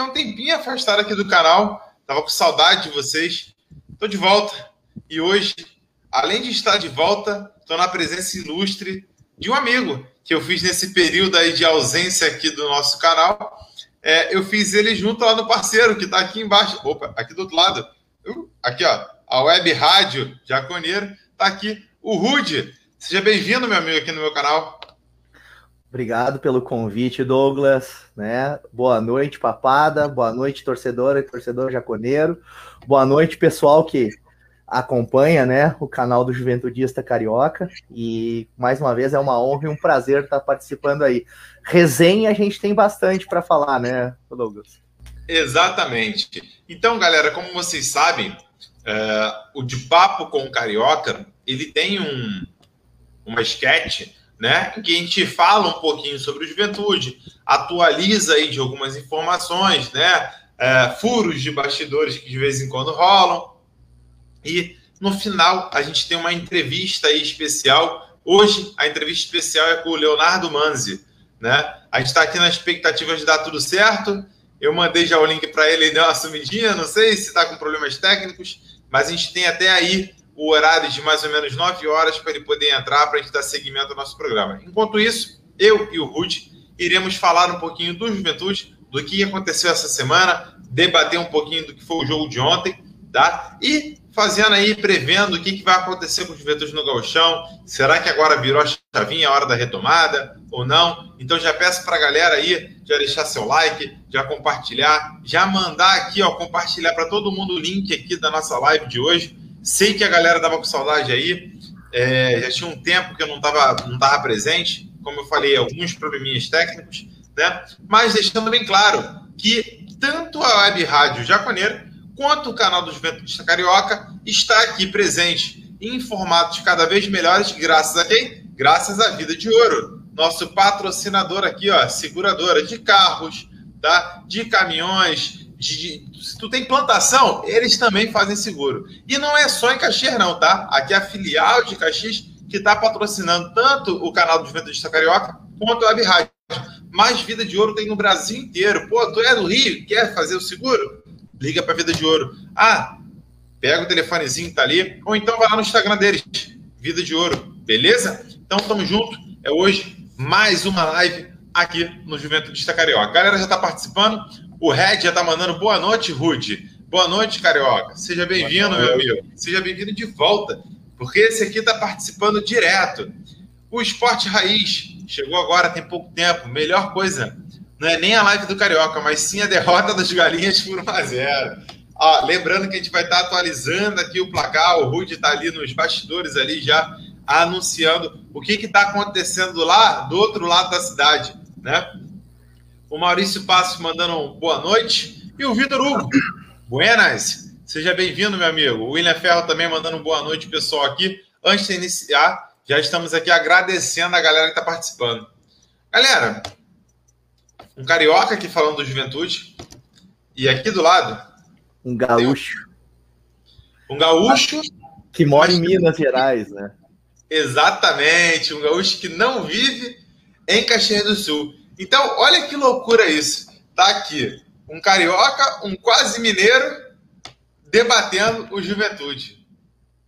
fiquei um tempinho afastado aqui do canal, tava com saudade de vocês. Tô de volta e hoje, além de estar de volta, tô na presença ilustre de um amigo que eu fiz nesse período aí de ausência aqui do nosso canal. É, eu fiz ele junto lá no parceiro que está aqui embaixo. Opa, aqui do outro lado. Uh, aqui, ó. A Web Rádio Jaconeiro. Tá aqui o Rude. Seja bem-vindo, meu amigo, aqui no meu canal. Obrigado pelo convite, Douglas. Né? Boa noite, papada. Boa noite, torcedora e torcedor jaconeiro. Boa noite, pessoal que acompanha né, o canal do Juventudista Carioca. E mais uma vez é uma honra e um prazer estar participando aí. Resenha a gente tem bastante para falar, né, Douglas? Exatamente. Então, galera, como vocês sabem, é, o De Papo com o Carioca ele tem um, uma esquete né, em que a gente fala um pouquinho sobre o Juventude, atualiza aí de algumas informações, né, é, furos de bastidores que de vez em quando rolam, e no final a gente tem uma entrevista aí especial. Hoje a entrevista especial é com o Leonardo Manzi, né? A gente está aqui na expectativa de dar tudo certo. Eu mandei já o link para ele, ele deu uma sumidinha, não sei se está com problemas técnicos, mas a gente tem até aí o horário de mais ou menos 9 horas para ele poder entrar para a gente dar seguimento ao nosso programa. Enquanto isso, eu e o Ruth iremos falar um pouquinho do Juventude, do que aconteceu essa semana, debater um pouquinho do que foi o jogo de ontem, tá? E fazendo aí, prevendo o que, que vai acontecer com o Juventude no Galchão. Será que agora virou a chavinha, a hora da retomada ou não? Então já peço para a galera aí já deixar seu like, já compartilhar, já mandar aqui, ó, compartilhar para todo mundo o link aqui da nossa live de hoje. Sei que a galera tava com saudade aí, é, já tinha um tempo que eu não estava não tava presente, como eu falei, alguns probleminhas técnicos, né? Mas deixando bem claro que tanto a Web Rádio Jaconeiro quanto o canal do Juventude Carioca está aqui presente em formatos cada vez melhores, graças a quem? Graças à Vida de Ouro, nosso patrocinador aqui, ó, seguradora de carros, tá? De caminhões, de, de, se tu tem plantação, eles também fazem seguro. E não é só em Caxias não, tá? Aqui é a filial de Caxias que está patrocinando tanto o canal do Juventude Carioca quanto a Web Rádio. Mais Vida de Ouro tem no Brasil inteiro. Pô, tu é do Rio, quer fazer o seguro? liga para Vida de Ouro. Ah, pega o telefonezinho que tá ali, ou então vai lá no Instagram deles, Vida de Ouro, beleza? Então tamo junto. É hoje mais uma live aqui no Juventude Carioca. A galera já tá participando. O Red já tá mandando boa noite, Rude. Boa noite, Carioca. Seja bem-vindo, meu amigo. Seja bem-vindo de volta, porque esse aqui tá participando direto. O Esporte Raiz chegou agora, tem pouco tempo. Melhor coisa não é nem a live do Carioca, mas sim a derrota das galinhas por 1 a 0 ah, lembrando que a gente vai estar atualizando aqui o placar, o Rude está ali nos bastidores ali já anunciando o que está acontecendo lá do outro lado da cidade, né? O Maurício Passos mandando um boa noite e o Vitor Hugo, buenas, seja bem-vindo, meu amigo. O William Ferro também mandando um boa noite, pessoal, aqui. Antes de iniciar, já estamos aqui agradecendo a galera que está participando. Galera, um carioca aqui falando do Juventude. E aqui do lado. Um gaúcho. Um gaúcho. Que mora em Minas Gerais, né? Exatamente. Um gaúcho que não vive em Caxias do Sul. Então, olha que loucura isso. Tá aqui um carioca, um quase mineiro, debatendo o Juventude.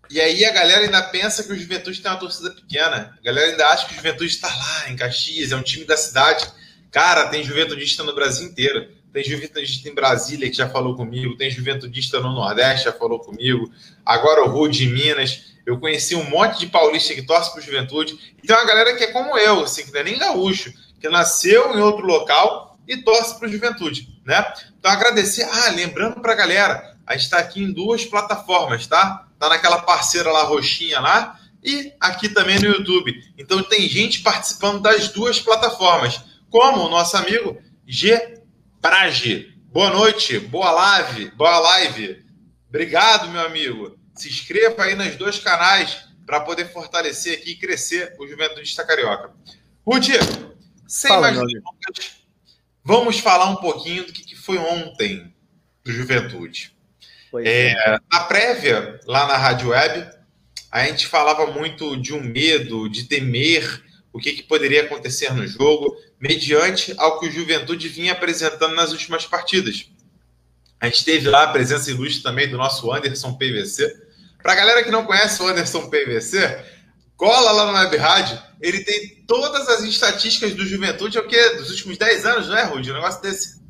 E aí a galera ainda pensa que o Juventude tem uma torcida pequena. A galera ainda acha que o Juventude está lá em Caxias, é um time da cidade. Cara, tem juventudista no Brasil inteiro. Tem juventudista em Brasília que já falou comigo, tem juventudista no Nordeste já falou comigo. Agora o Rude em Minas. Eu conheci um monte de paulista que torce para Juventude. Então a galera que é como eu, assim, que não é nem gaúcho, que nasceu em outro local e torce para Juventude, né? Então agradecer. Ah, lembrando para a galera, a gente está aqui em duas plataformas, tá? Tá naquela parceira lá roxinha lá e aqui também no YouTube. Então tem gente participando das duas plataformas como o nosso amigo G. Prage. Boa noite, boa live, boa live. Obrigado, meu amigo. Se inscreva aí nos dois canais para poder fortalecer aqui e crescer o Juventude Carioca. Rudy, sem Fala, mais delongas, vamos falar um pouquinho do que foi ontem do Juventude. É, é. Na prévia, lá na Rádio Web, a gente falava muito de um medo, de temer o que, que poderia acontecer no jogo mediante ao que o Juventude vinha apresentando nas últimas partidas. A gente teve lá a presença ilustre também do nosso Anderson PVC. Para a galera que não conhece o Anderson PVC, cola lá no Web Rádio, ele tem todas as estatísticas do Juventude, é o quê? Dos últimos 10 anos, não é, Rudy? Um negócio desse.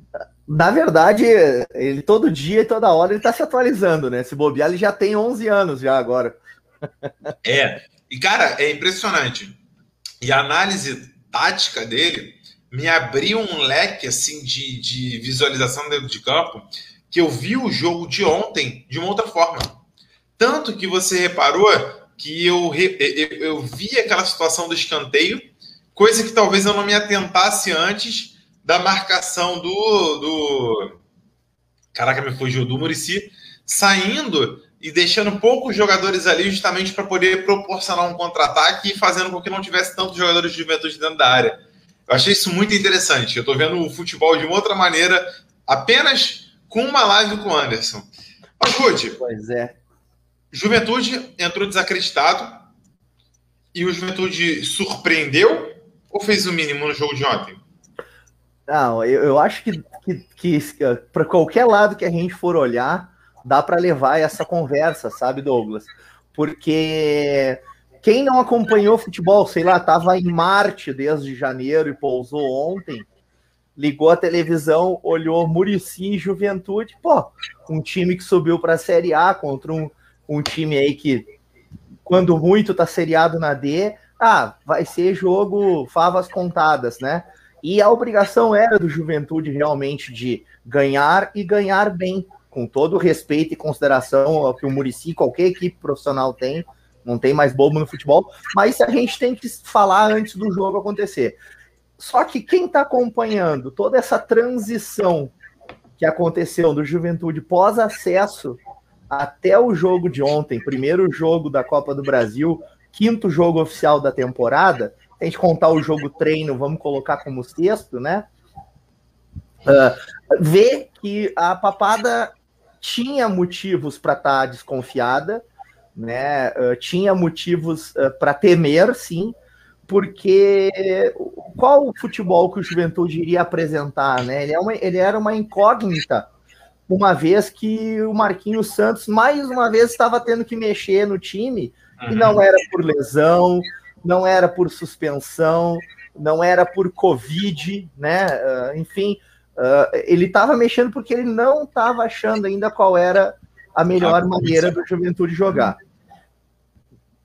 Na verdade, ele todo dia e toda hora ele está se atualizando, né? Se bobear, ele já tem 11 anos já agora. É, e cara, é impressionante. E a análise tática dele me abriu um leque assim de, de visualização dentro de campo que eu vi o jogo de ontem de uma outra forma. Tanto que você reparou que eu, eu, eu vi aquela situação do escanteio, coisa que talvez eu não me atentasse antes da marcação do. do caraca, me fugiu, do Murici, saindo e deixando poucos jogadores ali justamente para poder proporcionar um contra-ataque e fazendo com que não tivesse tantos jogadores de juventude dentro da área. Eu achei isso muito interessante. Eu estou vendo o futebol de uma outra maneira, apenas com uma live com o Anderson. Mas. Pois é. Juventude entrou desacreditado e o Juventude surpreendeu ou fez o mínimo no jogo de ontem? Não, eu, eu acho que, que, que para qualquer lado que a gente for olhar, dá para levar essa conversa, sabe, Douglas? Porque quem não acompanhou futebol, sei lá, estava em Marte desde janeiro e pousou ontem, ligou a televisão, olhou Murici e Juventude, pô, um time que subiu para a Série A contra um, um time aí que, quando muito tá seriado na D, ah, vai ser jogo favas contadas, né? E a obrigação era do Juventude realmente de ganhar e ganhar bem, com todo o respeito e consideração ao que o Murici, qualquer equipe profissional tem, não tem mais bobo no futebol, mas a gente tem que falar antes do jogo acontecer. Só que quem está acompanhando toda essa transição que aconteceu do Juventude pós-acesso até o jogo de ontem, primeiro jogo da Copa do Brasil, quinto jogo oficial da temporada, a gente contar o jogo treino, vamos colocar como sexto, né? Uh, vê que a papada tinha motivos para estar tá desconfiada, né? Uh, tinha motivos uh, para temer, sim, porque qual o futebol que o Juventude iria apresentar, né? Ele, é uma, ele era uma incógnita, uma vez que o Marquinhos Santos mais uma vez estava tendo que mexer no time, uhum. e não era por lesão, não era por suspensão, não era por Covid, né? Uh, enfim, uh, ele estava mexendo porque ele não estava achando ainda qual era a melhor maneira do Juventude jogar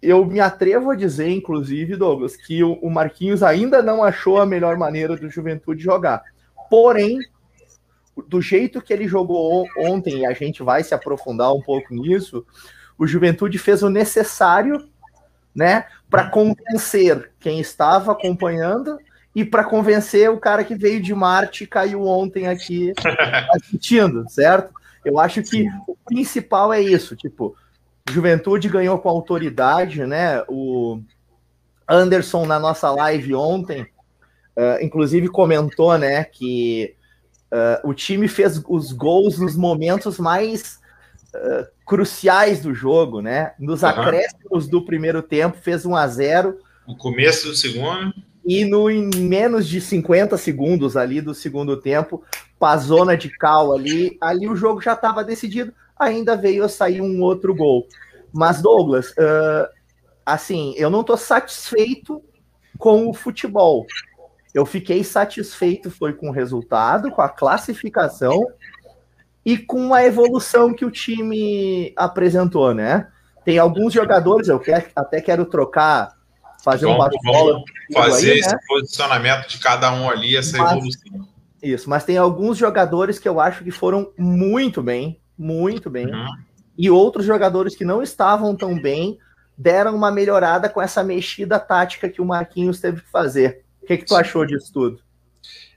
eu me atrevo a dizer, inclusive, Douglas, que o Marquinhos ainda não achou a melhor maneira do Juventude jogar. Porém, do jeito que ele jogou ontem, e a gente vai se aprofundar um pouco nisso, o Juventude fez o necessário, né, para convencer quem estava acompanhando e para convencer o cara que veio de Marte e caiu ontem aqui assistindo, certo? Eu acho que o principal é isso, tipo, Juventude ganhou com autoridade, né? O Anderson, na nossa live ontem, uh, inclusive comentou, né, que uh, o time fez os gols nos momentos mais uh, cruciais do jogo, né? Nos uhum. acréscimos do primeiro tempo, fez 1 a 0 No começo do segundo. E no, em menos de 50 segundos ali do segundo tempo, zona de cal ali, ali o jogo já estava decidido ainda veio a sair um outro gol. Mas, Douglas, uh, assim, eu não estou satisfeito com o futebol. Eu fiquei satisfeito foi com o resultado, com a classificação e com a evolução que o time apresentou, né? Tem alguns jogadores, eu quero, até quero trocar, fazer vamos, um bate-bola. Fazer aí, esse né? posicionamento de cada um ali, essa mas, evolução. Isso, mas tem alguns jogadores que eu acho que foram muito bem, muito bem. Uhum. E outros jogadores que não estavam tão bem deram uma melhorada com essa mexida tática que o Marquinhos teve que fazer. O que, que tu achou disso tudo?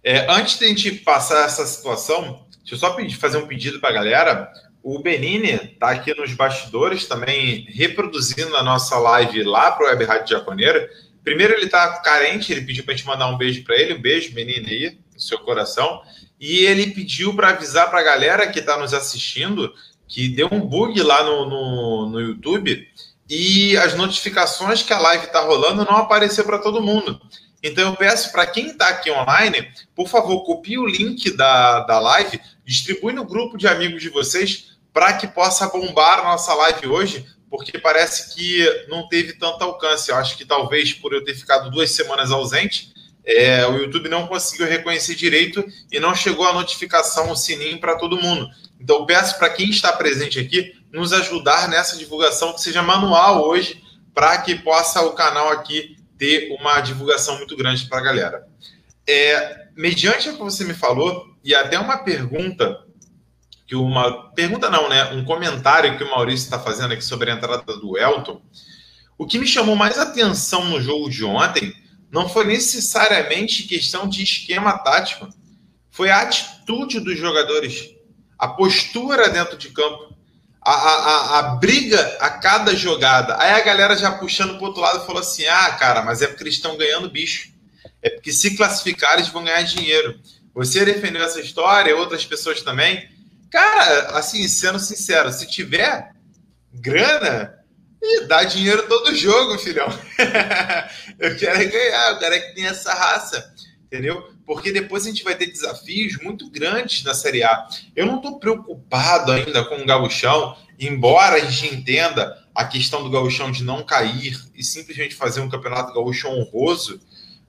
É, antes de a gente passar essa situação, deixa eu só pedir, fazer um pedido para a galera. O Benini está aqui nos bastidores também reproduzindo a nossa live lá para o Web Rádio Jaconeiro. Primeiro, ele está carente, ele pediu para a gente mandar um beijo para ele. Um beijo, Benini, aí, no seu coração. E ele pediu para avisar para a galera que está nos assistindo que deu um bug lá no, no, no YouTube e as notificações que a live está rolando não apareceu para todo mundo. Então eu peço para quem está aqui online, por favor, copie o link da, da live, distribui no grupo de amigos de vocês para que possa bombar a nossa live hoje, porque parece que não teve tanto alcance. Eu acho que talvez por eu ter ficado duas semanas ausente, é, o YouTube não conseguiu reconhecer direito e não chegou a notificação, o sininho para todo mundo. Então peço para quem está presente aqui nos ajudar nessa divulgação que seja manual hoje, para que possa o canal aqui ter uma divulgação muito grande para a galera. É, mediante o que você me falou, e até uma pergunta, que uma. Pergunta não, né? Um comentário que o Maurício está fazendo aqui sobre a entrada do Elton. O que me chamou mais atenção no jogo de ontem não foi necessariamente questão de esquema tático, foi a atitude dos jogadores, a postura dentro de campo, a, a, a, briga a cada jogada. Aí a galera já puxando para outro lado falou assim: ah, cara, mas é porque eles estão ganhando bicho. É porque se classificar eles vão ganhar dinheiro. Você defendeu essa história, outras pessoas também. Cara, assim, sendo sincero, se tiver grana, dá dinheiro todo jogo, filhão. eu quero é ganhar, eu quero é que tenha essa raça, entendeu? Porque depois a gente vai ter desafios muito grandes na Série A. Eu não estou preocupado ainda com o gauchão, embora a gente entenda a questão do gauchão de não cair e simplesmente fazer um campeonato gaúcho honroso,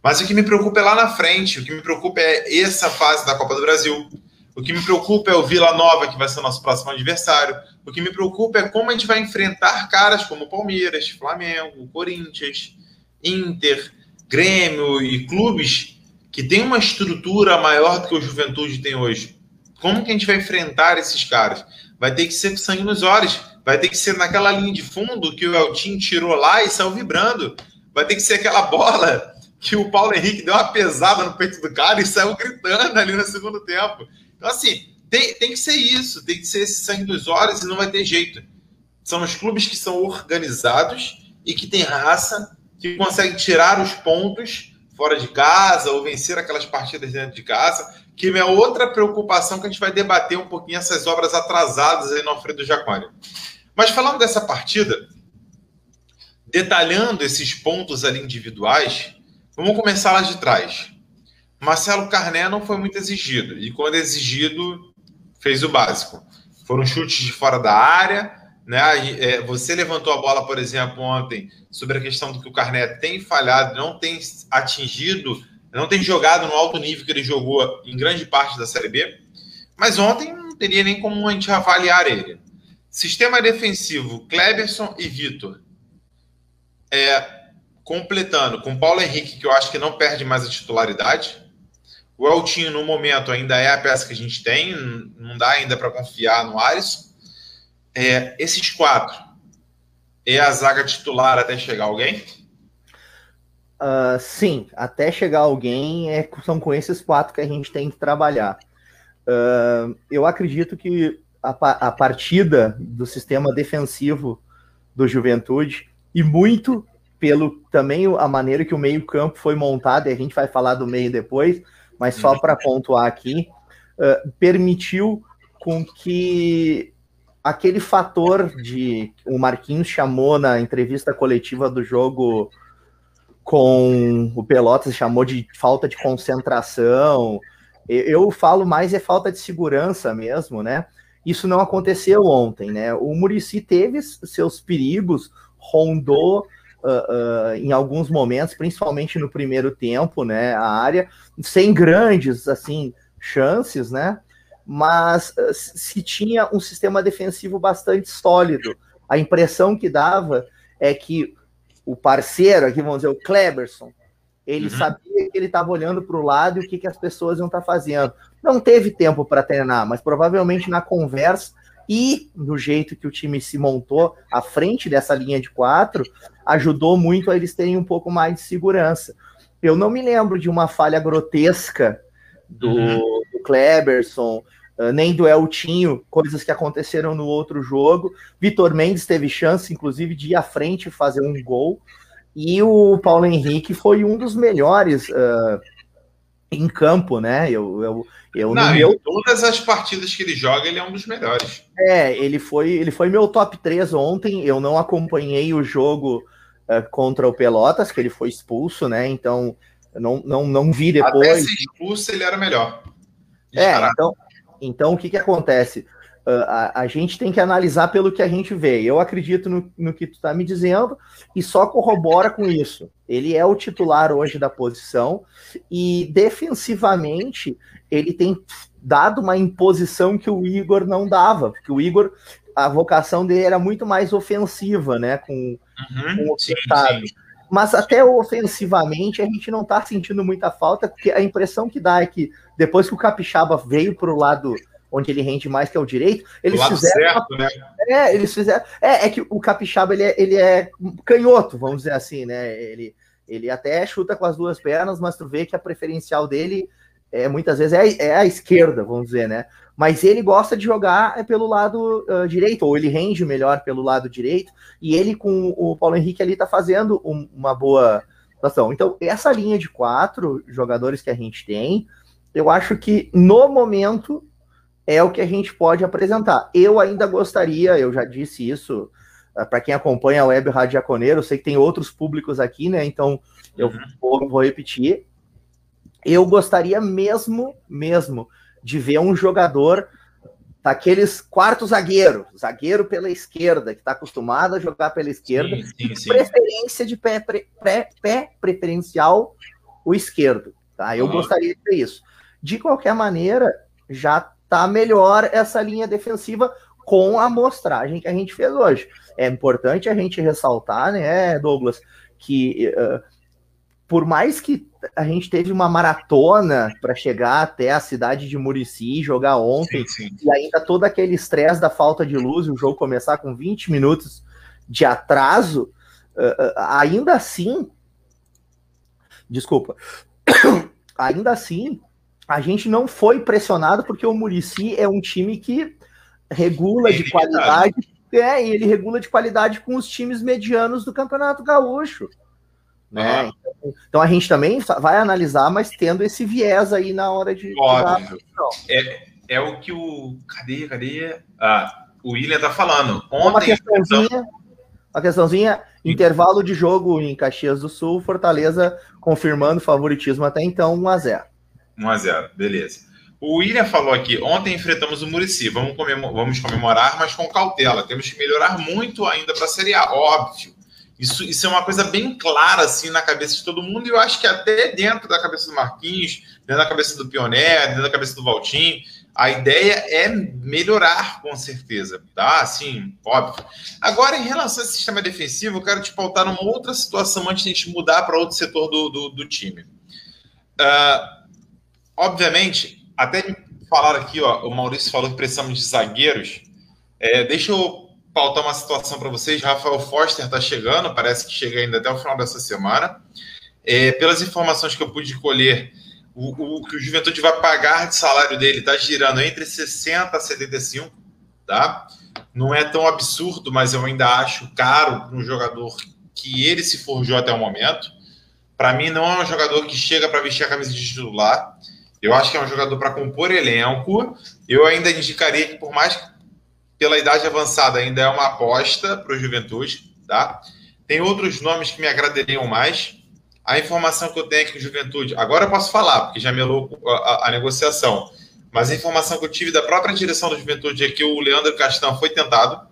mas o que me preocupa é lá na frente, o que me preocupa é essa fase da Copa do Brasil. O que me preocupa é o Vila Nova, que vai ser nosso próximo adversário. O que me preocupa é como a gente vai enfrentar caras como Palmeiras, Flamengo, Corinthians, Inter, Grêmio e clubes que têm uma estrutura maior do que o Juventude tem hoje. Como que a gente vai enfrentar esses caras? Vai ter que ser sangue nos olhos. Vai ter que ser naquela linha de fundo que o Eltinho tirou lá e saiu vibrando. Vai ter que ser aquela bola que o Paulo Henrique deu uma pesada no peito do cara e saiu gritando ali no segundo tempo. Então, assim, tem, tem que ser isso, tem que ser esse sangue dos olhos e não vai ter jeito. São os clubes que são organizados e que têm raça, que conseguem tirar os pontos fora de casa ou vencer aquelas partidas dentro de casa, que é outra preocupação que a gente vai debater um pouquinho essas obras atrasadas aí no Alfredo Jaconi. Mas falando dessa partida, detalhando esses pontos ali individuais, vamos começar lá de trás. Marcelo Carné não foi muito exigido. E quando exigido, fez o básico. Foram chutes de fora da área. Né? É, você levantou a bola, por exemplo, ontem, sobre a questão do que o Carné tem falhado, não tem atingido, não tem jogado no alto nível que ele jogou em grande parte da Série B. Mas ontem não teria nem como a gente avaliar ele. Sistema defensivo, Kleberson e Vitor. É, completando com Paulo Henrique, que eu acho que não perde mais a titularidade. O Eltinho, no momento, ainda é a peça que a gente tem, não dá ainda para confiar no Alisson. É, esses quatro, é a zaga titular até chegar alguém? Uh, sim, até chegar alguém, é, são com esses quatro que a gente tem que trabalhar. Uh, eu acredito que a, a partida do sistema defensivo do Juventude, e muito pelo também a maneira que o meio-campo foi montado, e a gente vai falar do meio depois, mas só para pontuar aqui, uh, permitiu com que aquele fator de o Marquinhos chamou na entrevista coletiva do jogo com o Pelotas chamou de falta de concentração. Eu falo mais é falta de segurança mesmo, né? Isso não aconteceu ontem, né? O Murici teve seus perigos, rondou uh, uh, em alguns momentos, principalmente no primeiro tempo, né, a área, sem grandes, assim, chances, né, mas uh, se tinha um sistema defensivo bastante sólido. A impressão que dava é que o parceiro, aqui vamos dizer, o Kleberson, ele uhum. sabia que ele estava olhando para o lado e o que, que as pessoas iam estar tá fazendo. Não teve tempo para treinar, mas provavelmente na conversa e no jeito que o time se montou à frente dessa linha de quatro, ajudou muito a eles terem um pouco mais de segurança. Eu não me lembro de uma falha grotesca do, uhum. do Kleberson, nem do Eltinho, coisas que aconteceram no outro jogo. Vitor Mendes teve chance, inclusive, de ir à frente e fazer um gol. E o Paulo Henrique foi um dos melhores uh, em campo, né? Eu, eu, eu não, meu... todas as partidas que ele joga, ele é um dos melhores. É, ele foi, ele foi meu top 3 ontem. Eu não acompanhei o jogo uh, contra o Pelotas, que ele foi expulso, né? Então não, não, não vi depois. Até ser expulso, ele era melhor. É, então, então o que, que acontece? Uh, a, a, gente tem que analisar pelo que a gente vê. Eu acredito no, no que tu está me dizendo e só corrobora com isso. Ele é o titular hoje da posição e defensivamente ele tem dado uma imposição que o Igor não dava, porque o Igor a vocação dele era muito mais ofensiva, né, com, uhum, com o sim, sim. Mas até ofensivamente a gente não está sentindo muita falta, porque a impressão que dá é que depois que o Capixaba veio para o lado onde ele rende mais, que é o direito, eles fizeram. Certo, né? É, eles fizeram. É, é que o Capixaba ele é, ele é canhoto, vamos dizer assim, né? Ele, ele até chuta com as duas pernas, mas tu vê que a preferencial dele é, muitas vezes é, é a esquerda, vamos dizer, né? Mas ele gosta de jogar é, pelo lado uh, direito, ou ele rende melhor pelo lado direito, e ele com o Paulo Henrique ali tá fazendo um, uma boa situação. Então, essa linha de quatro jogadores que a gente tem, eu acho que no momento é o que a gente pode apresentar. Eu ainda gostaria, eu já disse isso uh, para quem acompanha a Web Rádio Jaconeiro, eu sei que tem outros públicos aqui, né? Então eu uhum. vou, vou repetir. Eu gostaria mesmo, mesmo, de ver um jogador daqueles quarto zagueiro, zagueiro pela esquerda, que está acostumado a jogar pela esquerda, sim, sim, sim. preferência de pé, pré, pé preferencial o esquerdo. Tá? Eu gostaria de ter isso. De qualquer maneira, já tá melhor essa linha defensiva com a amostragem que a gente fez hoje. É importante a gente ressaltar, né, Douglas, que uh, por mais que a gente teve uma maratona para chegar até a cidade de Murici jogar ontem, sim, sim. e ainda todo aquele estresse da falta de luz, o jogo começar com 20 minutos de atraso, uh, ainda assim, desculpa, ainda assim, a gente não foi pressionado porque o Murici é um time que regula de qualidade, é, e ele regula de qualidade com os times medianos do Campeonato Gaúcho. Né? Ah. Então, então, a gente também vai analisar, mas tendo esse viés aí na hora de. Óbvio. É, é o que o. Cadê? Cadê? Ah, o William tá falando. Ontem. Uma questãozinha. Uma questãozinha, intervalo de jogo em Caxias do Sul, Fortaleza confirmando favoritismo até então, 1 a 0 1 a 0 beleza. O William falou aqui: ontem enfrentamos o Murici, vamos, comemor vamos comemorar, mas com cautela. Temos que melhorar muito ainda para a Série A, óbvio. Isso, isso é uma coisa bem clara assim na cabeça de todo mundo, e eu acho que até dentro da cabeça do Marquinhos, dentro da cabeça do Pioné, dentro da cabeça do Valtinho, a ideia é melhorar, com certeza, tá? Assim, óbvio. Agora, em relação ao sistema defensivo, eu quero te pautar numa outra situação antes de a gente mudar para outro setor do, do, do time. Uh, Obviamente, até falar aqui, ó, o Maurício falou que precisamos de zagueiros. É, deixa eu pautar uma situação para vocês. Rafael Foster está chegando, parece que chega ainda até o final dessa semana. É, pelas informações que eu pude colher, o, que o Juventude vai pagar de salário dele está girando entre 60 a 75, tá? Não é tão absurdo, mas eu ainda acho caro para um jogador que ele se forjou até o momento. Para mim, não é um jogador que chega para vestir a camisa de titular. Eu acho que é um jogador para compor elenco. Eu ainda indicaria que, por mais pela idade avançada, ainda é uma aposta para o Juventude. Tá? Tem outros nomes que me agradariam mais. A informação que eu tenho aqui que o Juventude. Agora eu posso falar, porque já melou a, a, a, negociação. Mas a informação que eu tive da própria direção do Juventude é que o Leandro Castan foi tentado.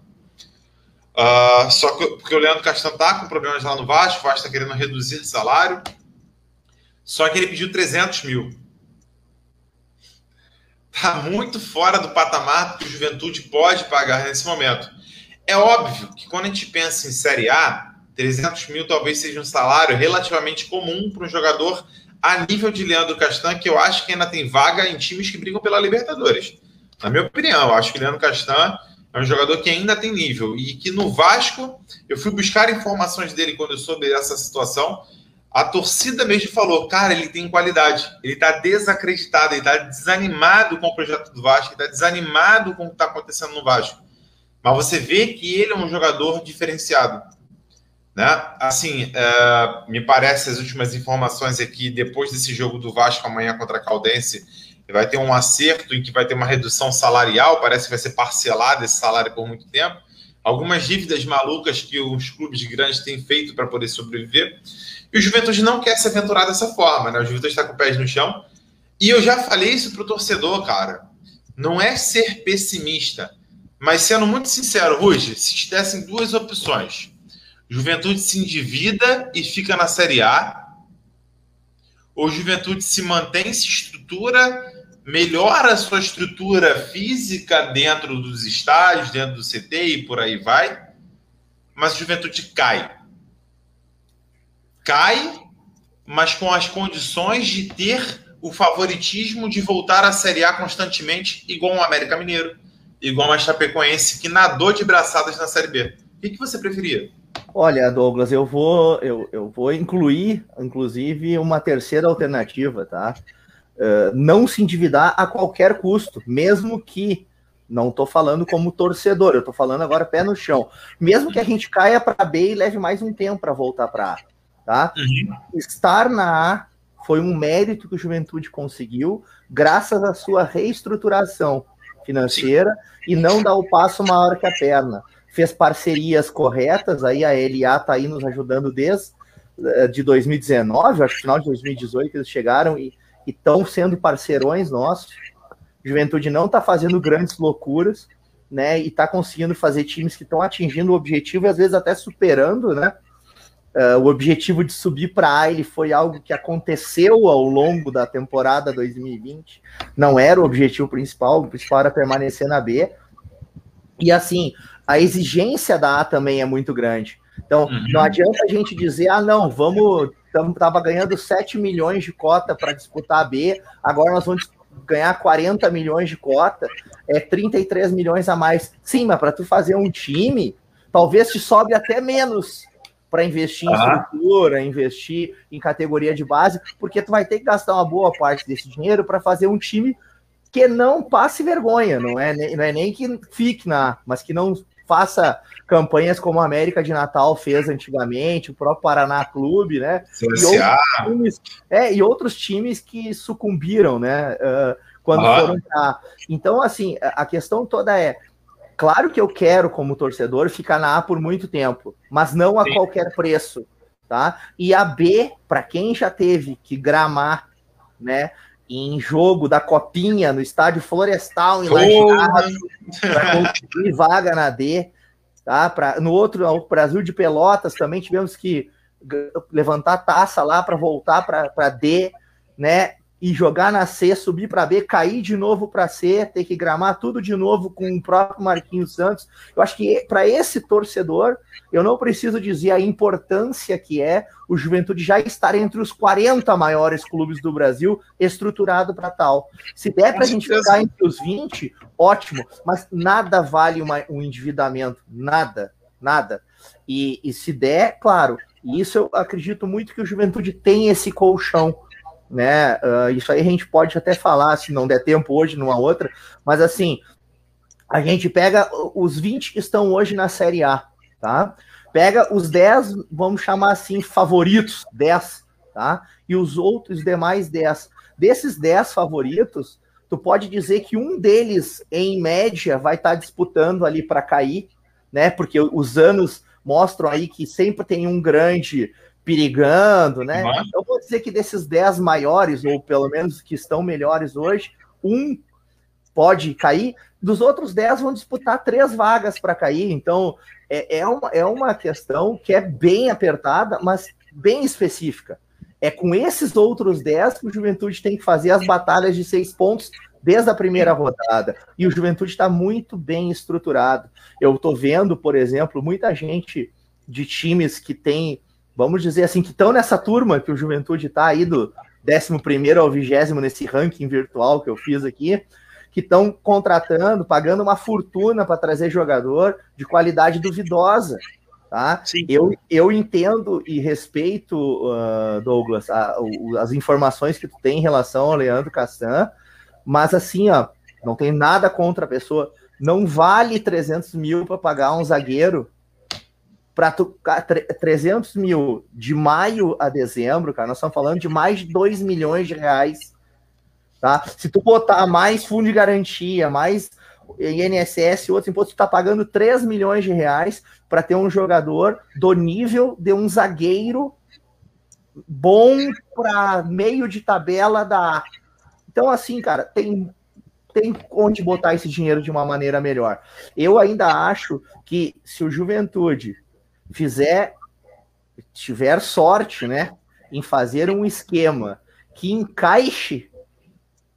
Uh, só que porque o Leandro Castan está com problemas lá no Vasco, o Vasco está querendo reduzir salário. Só que ele pediu 300 mil está muito fora do patamar que o Juventude pode pagar nesse momento. É óbvio que quando a gente pensa em Série A, 300 mil talvez seja um salário relativamente comum para um jogador a nível de Leandro Castan, que eu acho que ainda tem vaga em times que brigam pela Libertadores. Na minha opinião, eu acho que Leandro Castan é um jogador que ainda tem nível e que no Vasco, eu fui buscar informações dele quando eu soube essa situação a torcida mesmo falou, cara, ele tem qualidade. Ele está desacreditado, ele está desanimado com o projeto do Vasco, ele está desanimado com o que está acontecendo no Vasco. Mas você vê que ele é um jogador diferenciado. Né? Assim, é, me parece as últimas informações aqui, depois desse jogo do Vasco amanhã contra a Caldense, vai ter um acerto em que vai ter uma redução salarial, parece que vai ser parcelado esse salário por muito tempo. algumas dívidas malucas que os clubes grandes têm feito para poder sobreviver. E o Juventude não quer se aventurar dessa forma, né? O Juventude está com pés no chão. E eu já falei isso para o torcedor, cara. Não é ser pessimista, mas sendo muito sincero, Ruge, se te dessem duas opções, Juventude se endivida e fica na Série A, ou Juventude se mantém, se estrutura, melhora a sua estrutura física dentro dos estádios, dentro do CT e por aí vai, mas Juventude cai. Cai, mas com as condições de ter o favoritismo de voltar à Série A constantemente, igual o América Mineiro, igual a Chapecoense, que nadou de braçadas na Série B. O que, que você preferia? Olha, Douglas, eu vou, eu, eu vou incluir, inclusive, uma terceira alternativa, tá? Uh, não se endividar a qualquer custo, mesmo que não estou falando como torcedor, eu estou falando agora pé no chão. Mesmo que a gente caia para B e leve mais um tempo para voltar para A, tá? Uhum. Estar na A foi um mérito que o Juventude conseguiu, graças à sua reestruturação financeira Sim. e não dar o passo maior que a perna fez parcerias corretas, aí a LA está aí nos ajudando desde eh, de 2019, acho que final de 2018 eles chegaram e estão sendo parceirões nossos. Juventude não está fazendo grandes loucuras, né? E está conseguindo fazer times que estão atingindo o objetivo e às vezes até superando, né? Uh, o objetivo de subir para A ele foi algo que aconteceu ao longo da temporada 2020. Não era o objetivo principal, o principal era permanecer na B. E assim, a exigência da A também é muito grande. Então, uhum. não adianta a gente dizer, ah, não, vamos, tava ganhando 7 milhões de cota para disputar a B, agora nós vamos ganhar 40 milhões de cota, é 33 milhões a mais. Sim, mas para tu fazer um time, talvez te sobe até menos para investir em ah. estrutura, investir em categoria de base, porque tu vai ter que gastar uma boa parte desse dinheiro para fazer um time que não passe vergonha, não é, não é nem que fique na, mas que não faça campanhas como a América de Natal fez antigamente, o próprio Paraná Clube, né? E outros, times, é, e outros times que sucumbiram, né? Uh, quando ah. foram pra... Então, assim, a questão toda é. Claro que eu quero, como torcedor, ficar na A por muito tempo, mas não a Sim. qualquer preço, tá? E a B, para quem já teve que gramar, né? em jogo da Copinha no estádio Florestal em Lajeado para conseguir vaga na D, tá? Pra, no outro, no Brasil de Pelotas também tivemos que levantar taça lá para voltar para D, né? E jogar na C, subir para B, cair de novo para C, ter que gramar tudo de novo com o próprio Marquinhos Santos. Eu acho que para esse torcedor, eu não preciso dizer a importância que é o Juventude já estar entre os 40 maiores clubes do Brasil, estruturado para tal. Se der para a gente ficar entre os 20, ótimo, mas nada vale uma, um endividamento, nada, nada. E, e se der, claro, e isso eu acredito muito que o Juventude tem esse colchão né? Uh, isso aí a gente pode até falar, se não der tempo hoje, numa outra, mas assim, a gente pega os 20 que estão hoje na Série A, tá? Pega os 10, vamos chamar assim, favoritos, 10, tá? E os outros demais 10. Desses 10 favoritos, tu pode dizer que um deles, em média, vai estar tá disputando ali para cair, né? Porque os anos mostram aí que sempre tem um grande perigando, né? Mas... Eu vou dizer que desses 10 maiores, ou pelo menos que estão melhores hoje, um pode cair, dos outros 10 vão disputar três vagas para cair. Então, é, é, uma, é uma questão que é bem apertada, mas bem específica. É com esses outros 10 que o Juventude tem que fazer as batalhas de seis pontos desde a primeira rodada. E o Juventude está muito bem estruturado. Eu estou vendo, por exemplo, muita gente de times que tem vamos dizer assim, que estão nessa turma que o Juventude está aí do 11 ao 20 nesse ranking virtual que eu fiz aqui, que estão contratando, pagando uma fortuna para trazer jogador de qualidade duvidosa. Tá? Eu, eu entendo e respeito, uh, Douglas, a, as informações que tu tem em relação ao Leandro Castan, mas assim, ó, não tem nada contra a pessoa. Não vale 300 mil para pagar um zagueiro para 300 mil de maio a dezembro, cara, nós estamos falando de mais de 2 milhões de reais. Tá? Se tu botar mais fundo de garantia, mais INSS, outros impostos, está pagando 3 milhões de reais para ter um jogador do nível de um zagueiro bom para meio de tabela da. Então, assim, cara, tem, tem onde botar esse dinheiro de uma maneira melhor. Eu ainda acho que se o Juventude fizer, tiver sorte, né, em fazer um esquema que encaixe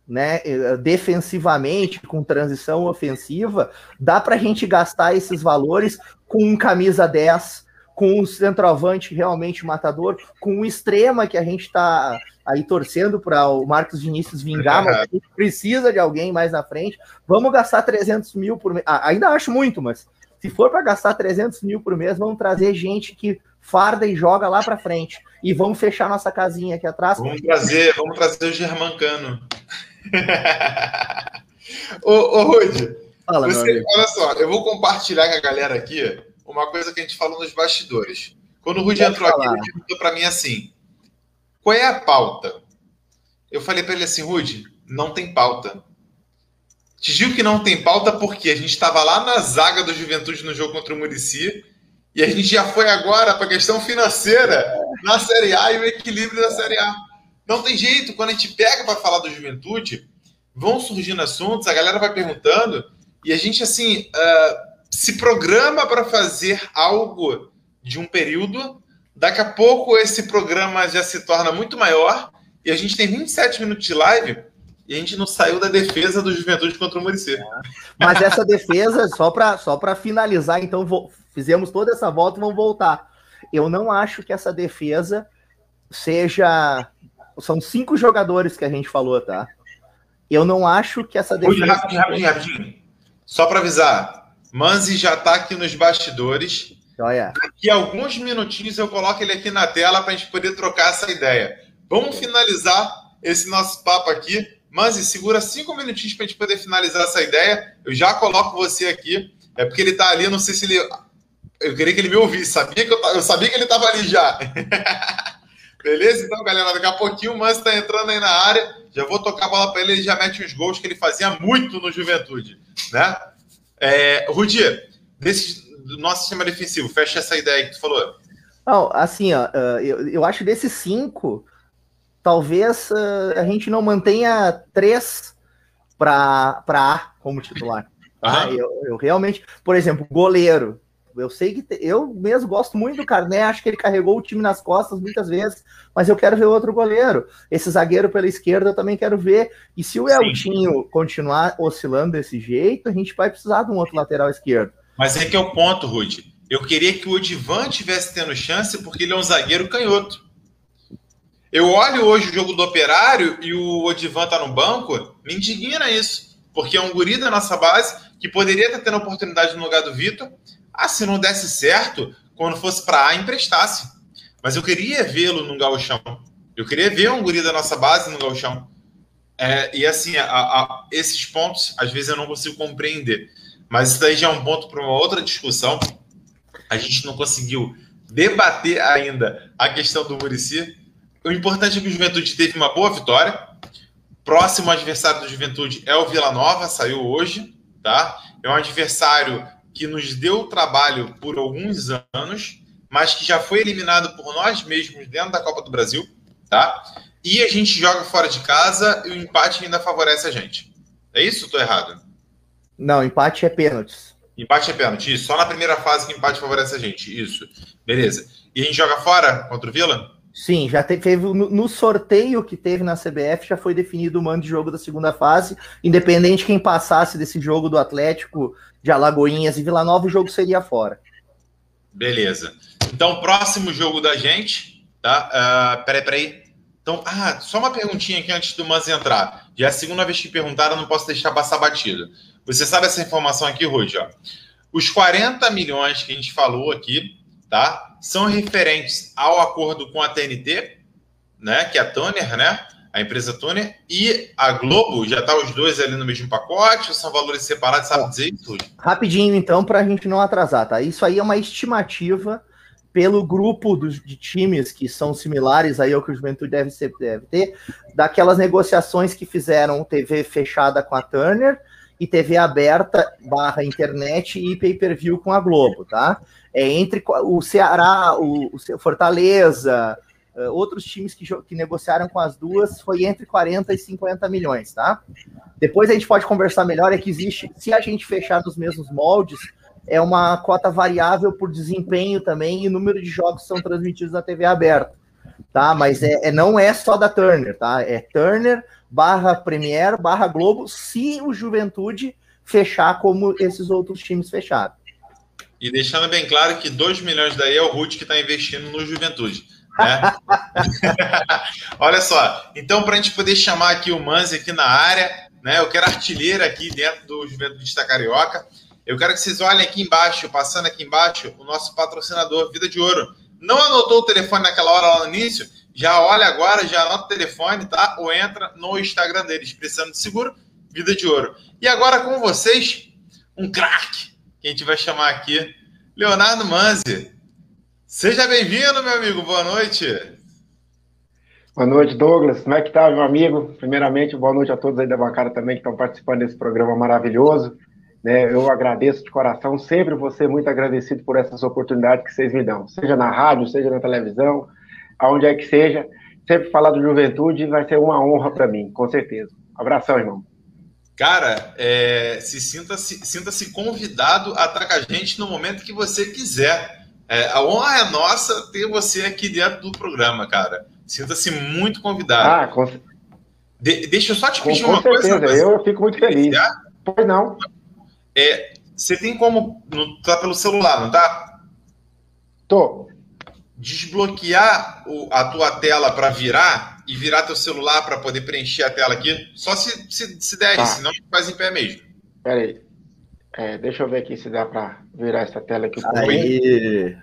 né, defensivamente, com transição ofensiva, dá para a gente gastar esses valores com um camisa 10, com um centroavante realmente matador, com um extrema que a gente está aí torcendo para o Marcos Vinícius vingar, mas a gente precisa de alguém mais na frente. Vamos gastar 300 mil por mês. Ah, ainda acho muito, mas se for para gastar 300 mil por mês, vamos trazer gente que farda e joga lá para frente. E vamos fechar nossa casinha aqui atrás. Vamos trazer, vamos trazer o Germancano. ô, ô Rude, Fala, você, olha só, eu vou compartilhar com a galera aqui uma coisa que a gente falou nos bastidores. Quando o Rude entrou falar. aqui, ele perguntou para mim assim: qual é a pauta? Eu falei para ele assim, Rude, não tem pauta. Digo que não tem pauta porque a gente estava lá na zaga do Juventude no jogo contra o Murici e a gente já foi agora para a questão financeira na Série A e o equilíbrio da Série A. Não tem jeito, quando a gente pega para falar do juventude, vão surgindo assuntos, a galera vai perguntando, e a gente, assim, uh, se programa para fazer algo de um período, daqui a pouco esse programa já se torna muito maior, e a gente tem 27 minutos de live, e a gente não saiu da defesa do Juventude contra o Muricy. Mas essa defesa, só para só finalizar, então vou, fizemos toda essa volta e vamos voltar. Eu não acho que essa defesa seja são cinco jogadores que a gente falou, tá? Eu não acho que essa defesa. Rapidinho, rapidinho, rapidinho. Só para avisar, Manzi já está aqui nos bastidores. Olha. Daqui a alguns minutinhos eu coloco ele aqui na tela para a gente poder trocar essa ideia. Vamos finalizar esse nosso papo aqui. Manzi, segura cinco minutinhos para a gente poder finalizar essa ideia. Eu já coloco você aqui. É porque ele está ali, não sei se ele. Eu queria que ele me ouvisse. Sabia que eu, eu sabia que ele estava ali já. Beleza? Então, galera, daqui a pouquinho o Manso está entrando aí na área. Já vou tocar a bola para ele, ele já mete os gols que ele fazia muito no Juventude. Né? É, Rudi, desse, nosso sistema defensivo, fecha essa ideia que tu falou. Não, assim, ó, eu, eu acho desses cinco, talvez uh, a gente não mantenha três para A como titular. Uhum. Eu, eu, realmente, por exemplo, goleiro. Eu sei que te, eu mesmo gosto muito do Carné, acho que ele carregou o time nas costas muitas vezes, mas eu quero ver outro goleiro. Esse zagueiro pela esquerda eu também quero ver. E se o Eltinho continuar oscilando desse jeito, a gente vai precisar de um outro lateral esquerdo. Mas é que é o ponto, Rude. Eu queria que o Odivan tivesse tendo chance, porque ele é um zagueiro canhoto. Eu olho hoje o jogo do Operário e o Odivan tá no banco, me indigna isso. Porque é um guri da nossa base que poderia estar tendo oportunidade no lugar do Vitor, ah, se não desse certo, quando fosse para A, emprestasse. Mas eu queria vê-lo no gauchão. Eu queria ver um guri da nossa base no gauchão. É, e assim, a, a, esses pontos, às vezes eu não consigo compreender. Mas isso daí já é um ponto para uma outra discussão. A gente não conseguiu debater ainda a questão do Murici. O importante é que o Juventude teve uma boa vitória. Próximo adversário do Juventude é o Vila Nova, saiu hoje, tá? É um adversário que nos deu trabalho por alguns anos, mas que já foi eliminado por nós mesmos dentro da Copa do Brasil, tá? E a gente joga fora de casa e o empate ainda favorece a gente. É isso? Estou errado? Não, empate é pênaltis. Empate é pênalti. Isso. Só na primeira fase que empate favorece a gente. Isso. Beleza. E a gente joga fora contra o Vila? Sim, já teve no, sorteio que teve na CBF já foi definido o mando de jogo da segunda fase, independente quem passasse desse jogo do Atlético de Alagoinhas e Vila Nova, o jogo seria fora. Beleza. Então, próximo jogo da gente, tá? Uh, peraí, peraí. Então, ah, só uma perguntinha aqui antes do Manz entrar. Já é a segunda vez que perguntaram, não posso deixar passar batido. Você sabe essa informação aqui, Rudy? Ó. Os 40 milhões que a gente falou aqui, tá? São referentes ao acordo com a TNT, né? Que é a Toner, né? a empresa Toner e a Globo, já tá os dois ali no mesmo pacote, são valores separados, sabe dizer isso? Rapidinho, então, para a gente não atrasar, tá? Isso aí é uma estimativa pelo grupo dos, de times que são similares aí ao que o Juventude deve, ser, deve ter, daquelas negociações que fizeram TV fechada com a Turner e TV aberta barra internet e pay-per-view com a Globo, tá? É entre o Ceará, o, o Fortaleza, uh, outros times que, que negociaram com as duas, foi entre 40 e 50 milhões, tá? Depois a gente pode conversar melhor, é que existe, se a gente fechar nos mesmos moldes, é uma cota variável por desempenho também e número de jogos que são transmitidos na TV aberta, tá? Mas é, é não é só da Turner, tá? É Turner barra Premier barra Globo, se o Juventude fechar como esses outros times fecharam. E deixando bem claro que 2 milhões daí é o Ruth que está investindo no Juventude. Né? Olha só, então para a gente poder chamar aqui o Manzi aqui na área, né? Eu quero artilheiro aqui dentro do Juventude da Carioca. Eu quero que vocês olhem aqui embaixo, passando aqui embaixo, o nosso patrocinador Vida de Ouro. Não anotou o telefone naquela hora lá no início? Já olha agora, já anota o telefone, tá? Ou entra no Instagram deles, precisando de seguro, Vida de Ouro. E agora com vocês, um craque, que a gente vai chamar aqui, Leonardo Manzi. Seja bem-vindo, meu amigo. Boa noite. Boa noite, Douglas. Como é que tá, meu amigo? Primeiramente, boa noite a todos aí da bancada também que estão participando desse programa maravilhoso. Né, eu agradeço de coração, sempre ser muito agradecido por essas oportunidades que vocês me dão, seja na rádio, seja na televisão, aonde é que seja. Sempre falar do juventude vai ser uma honra para mim, com certeza. Abração, irmão. Cara, é, se sinta-se sinta -se convidado a estar com a gente no momento que você quiser. É, a honra é nossa ter você aqui dentro do programa, cara. Sinta-se muito convidado. Ah, com... De, deixa eu só te pedir com, uma com certeza. coisa. Eu fico muito feliz. Pois não. É, você tem como. Tá pelo celular, não tá? Tô. Desbloquear o, a tua tela para virar e virar teu celular para poder preencher a tela aqui. Só se, se, se der, tá. senão faz em pé mesmo. Peraí. É, deixa eu ver aqui se dá para virar essa tela aqui. Aí.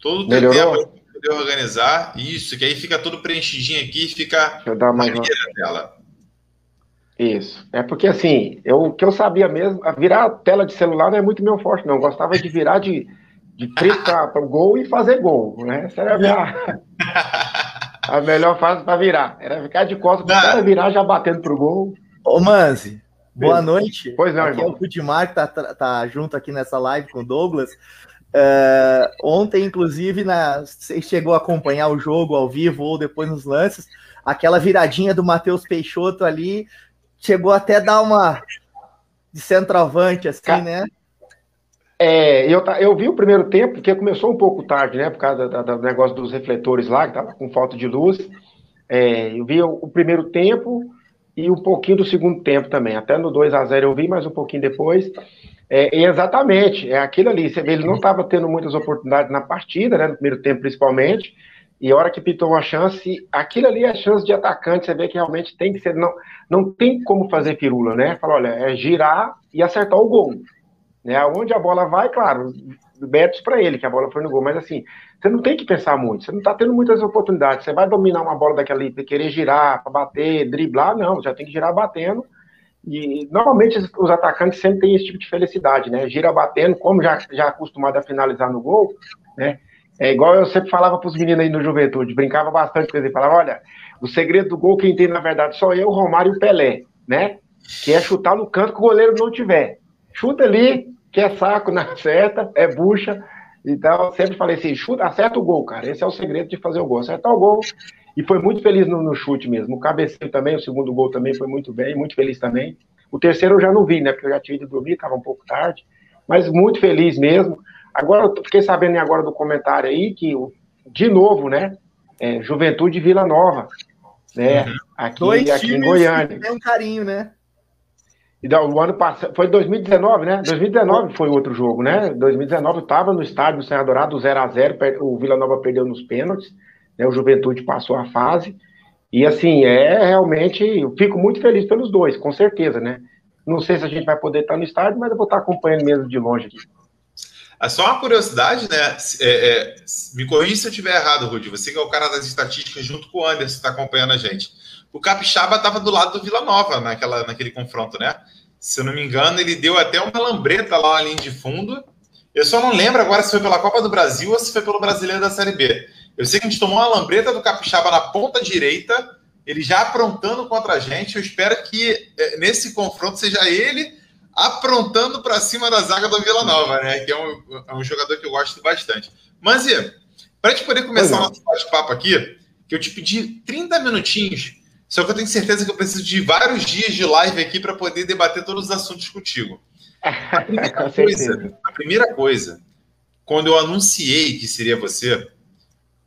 Todo o tempo poder organizar. Isso, que aí fica tudo preenchidinho aqui e fica Deixa eu dar mais uma... tela. Isso. É porque assim, eu, o que eu sabia mesmo, virar a tela de celular não é muito meu forte, não. Eu gostava de virar de, de para o gol e fazer gol. Né? Essa era a, minha, a melhor fase para virar. Era ficar de costas para virar já batendo pro gol. Ô, Manzi, Boa noite. Pois não, aqui irmão. é o Rudimar que tá, tá junto aqui nessa live com o Douglas. Uh, ontem, inclusive, na, você chegou a acompanhar o jogo ao vivo ou depois nos lances, aquela viradinha do Matheus Peixoto ali chegou até a dar uma de centroavante, assim, Ca... né? É, eu, eu vi o primeiro tempo, porque começou um pouco tarde, né? Por causa do negócio dos refletores lá, que tava com falta de luz. É, eu vi o, o primeiro tempo e um pouquinho do segundo tempo também. Até no 2 a 0 eu vi, mas um pouquinho depois. É, exatamente, é aquilo ali. Você vê, ele não estava tendo muitas oportunidades na partida, né, no primeiro tempo principalmente. E a hora que pintou uma chance, aquilo ali é chance de atacante. Você vê que realmente tem que ser. Não, não tem como fazer firula, né? Fala, olha, é girar e acertar o gol. Né? Aonde a bola vai, claro, méritos para ele, que a bola foi no gol. Mas assim, você não tem que pensar muito, você não está tendo muitas oportunidades. Você vai dominar uma bola daquela ali, querer girar, para bater, driblar, não, já tem que girar batendo. E normalmente os atacantes sempre têm esse tipo de felicidade, né? Gira batendo, como já, já acostumado a finalizar no gol, né? É igual eu sempre falava para os meninos aí no Juventude, brincava bastante com eles, falava, olha, o segredo do gol quem tem na verdade só eu, Romário e o Pelé, né? Que é chutar no canto que o goleiro não tiver. Chuta ali, que é saco na certa, é bucha, então, eu sempre falei assim, chuta, acerta o gol, cara. Esse é o segredo de fazer o gol. Acertar o gol. E foi muito feliz no, no chute mesmo. O cabeceio também, o segundo gol também foi muito bem, muito feliz também. O terceiro eu já não vi, né? Porque eu já tive ido dormir, estava um pouco tarde. Mas muito feliz mesmo. Agora, eu fiquei sabendo agora do comentário aí que, de novo, né? É, Juventude Vila Nova. Né? Uhum. Aqui, aqui em Goiânia. Tem um carinho, né? E o ano passado, foi 2019, né? 2019 foi outro jogo, né? 2019 estava no estádio no Serra Dourado, 0 a 0 o Vila Nova perdeu nos pênaltis, né? O Juventude passou a fase. E assim, é realmente, eu fico muito feliz pelos dois, com certeza, né? Não sei se a gente vai poder estar no estádio, mas eu vou estar acompanhando mesmo de longe aqui. É só uma curiosidade, né? É, é, me corrija se eu estiver errado, Rudy. Você que é o cara das estatísticas, junto com o Anderson, está acompanhando a gente. O Capixaba estava do lado do Vila Nova naquela, naquele confronto, né? Se eu não me engano, ele deu até uma lambreta lá na linha de fundo. Eu só não lembro agora se foi pela Copa do Brasil ou se foi pelo Brasileiro da Série B. Eu sei que a gente tomou uma lambreta do Capixaba na ponta direita ele já aprontando contra a gente. Eu espero que é, nesse confronto seja ele aprontando para cima da zaga do Vila Nova, né? Que é um, é um jogador que eu gosto bastante. Mas, para a gente poder começar o nosso bate-papo aqui, que eu te pedi 30 minutinhos, só que eu tenho certeza que eu preciso de vários dias de live aqui para poder debater todos os assuntos contigo. A primeira, coisa, a primeira coisa, quando eu anunciei que seria você,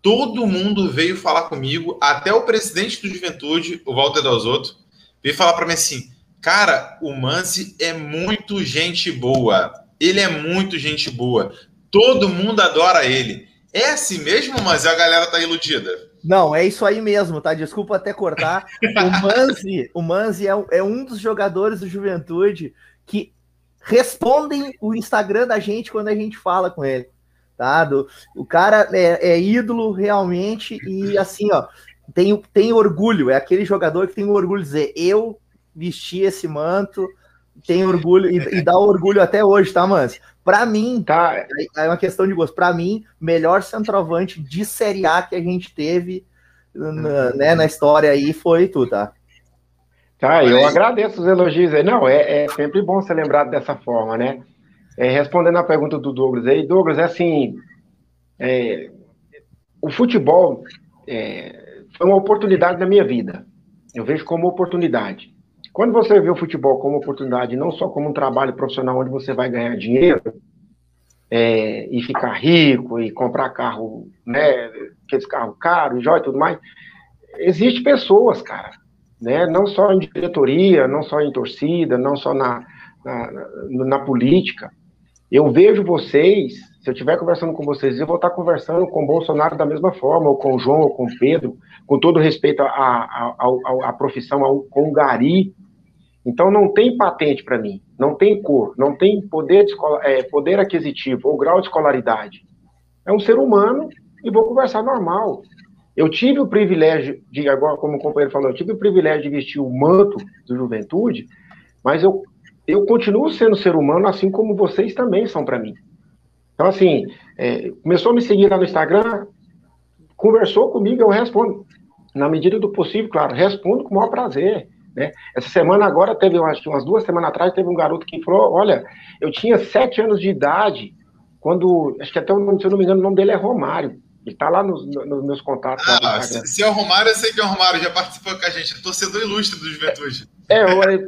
todo mundo veio falar comigo, até o presidente do Juventude, o Walter Dalzotto, veio falar para mim assim: cara, o Manzi é muito gente boa. Ele é muito gente boa. Todo mundo adora ele. É assim mesmo, mas a galera tá iludida. Não, é isso aí mesmo, tá? Desculpa até cortar. O Manzi, o Manzi é, é um dos jogadores do Juventude que respondem o Instagram da gente quando a gente fala com ele. Tá? Do, o cara é, é ídolo realmente e assim, ó, tem, tem orgulho, é aquele jogador que tem orgulho de dizer, eu vesti esse manto, tem orgulho e, e, dá orgulho até hoje, tá, Mans? Para mim, tá, é, uma questão de gosto. Para mim, melhor centroavante de Série A que a gente teve na, né, na história aí foi tu, tá? Tá, eu agradeço os elogios aí. Não, é, é sempre bom ser lembrado dessa forma, né? É, respondendo a pergunta do Douglas aí, Douglas, é assim, é, o futebol é, foi uma oportunidade na minha vida. Eu vejo como oportunidade. Quando você vê o futebol como oportunidade, não só como um trabalho profissional onde você vai ganhar dinheiro é, e ficar rico e comprar carro, né, aqueles carros caros, joia e tudo mais, existe pessoas, cara, né? Não só em diretoria, não só em torcida, não só na, na, na, política. Eu vejo vocês, se eu estiver conversando com vocês, eu vou estar conversando com o Bolsonaro da mesma forma, ou com o João, ou com o Pedro, com todo respeito à profissão, ao, com o Gari. Então não tem patente para mim, não tem cor, não tem poder, de, é, poder aquisitivo ou grau de escolaridade. É um ser humano e vou conversar normal. Eu tive o privilégio de, agora, como o companheiro falou, eu tive o privilégio de vestir o manto do juventude, mas eu, eu continuo sendo ser humano, assim como vocês também são para mim. Então, assim, é, começou a me seguir lá no Instagram, conversou comigo, eu respondo. Na medida do possível, claro, respondo com o maior prazer. Né? Essa semana agora, teve, acho que umas duas semanas atrás, teve um garoto que falou: Olha, eu tinha sete anos de idade, quando, acho que até, se eu não me engano, o nome dele é Romário. Ele tá lá nos, nos meus contatos. Ah, se, se é o Romário, eu sei que é o Romário, já participou com a gente, é torcedor ilustre do Juventude. É,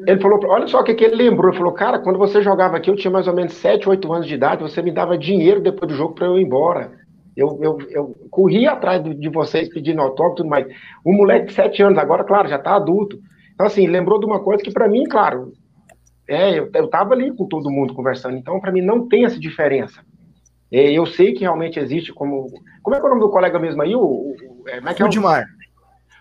ele falou, olha só o que, que ele lembrou. Ele falou, cara, quando você jogava aqui, eu tinha mais ou menos 7, 8 anos de idade, você me dava dinheiro depois do jogo para eu ir embora. Eu, eu, eu corria atrás de vocês pedindo autógrafo e tudo mais. Um moleque de 7 anos, agora, claro, já tá adulto. Então, assim, lembrou de uma coisa que para mim, claro, é, eu, eu tava ali com todo mundo conversando, então para mim não tem essa diferença. É, eu sei que realmente existe como. Como é que é o nome do colega mesmo aí? O, o, é, como é que é Rudimar.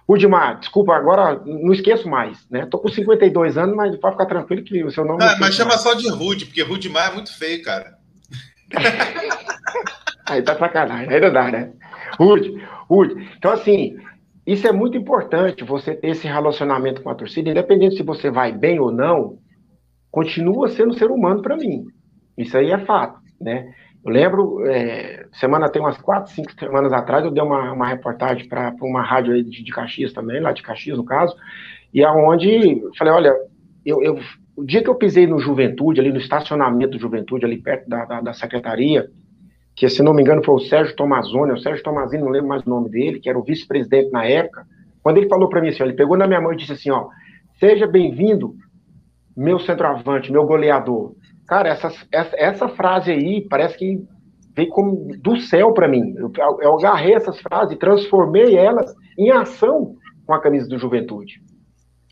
O... Rudimar, desculpa, agora não esqueço mais, né? Tô com 52 anos, mas pode ficar tranquilo que o seu nome. Ah, mas chama mais. só de Rude, porque Rudimar é muito feio, cara. aí tá sacanagem, ainda dá, né? Rude, Rude. Então, assim, isso é muito importante, você ter esse relacionamento com a torcida, independente se você vai bem ou não, continua sendo ser humano para mim. Isso aí é fato, né? Eu lembro, é, semana tem umas quatro, cinco semanas atrás, eu dei uma, uma reportagem para uma rádio aí de, de Caxias também, lá de Caxias no caso, e aonde falei, olha, eu, eu, o dia que eu pisei no Juventude, ali no estacionamento do Juventude, ali perto da, da, da secretaria, que se não me engano foi o Sérgio Tomazoni, o Sérgio Tomazini, não lembro mais o nome dele, que era o vice-presidente na época, quando ele falou para mim assim, ó, ele pegou na minha mão e disse assim, ó, seja bem-vindo, meu centroavante, meu goleador. Cara, essa, essa, essa frase aí parece que veio como do céu para mim. Eu, eu agarrei essas frases e transformei elas em ação com a camisa do Juventude.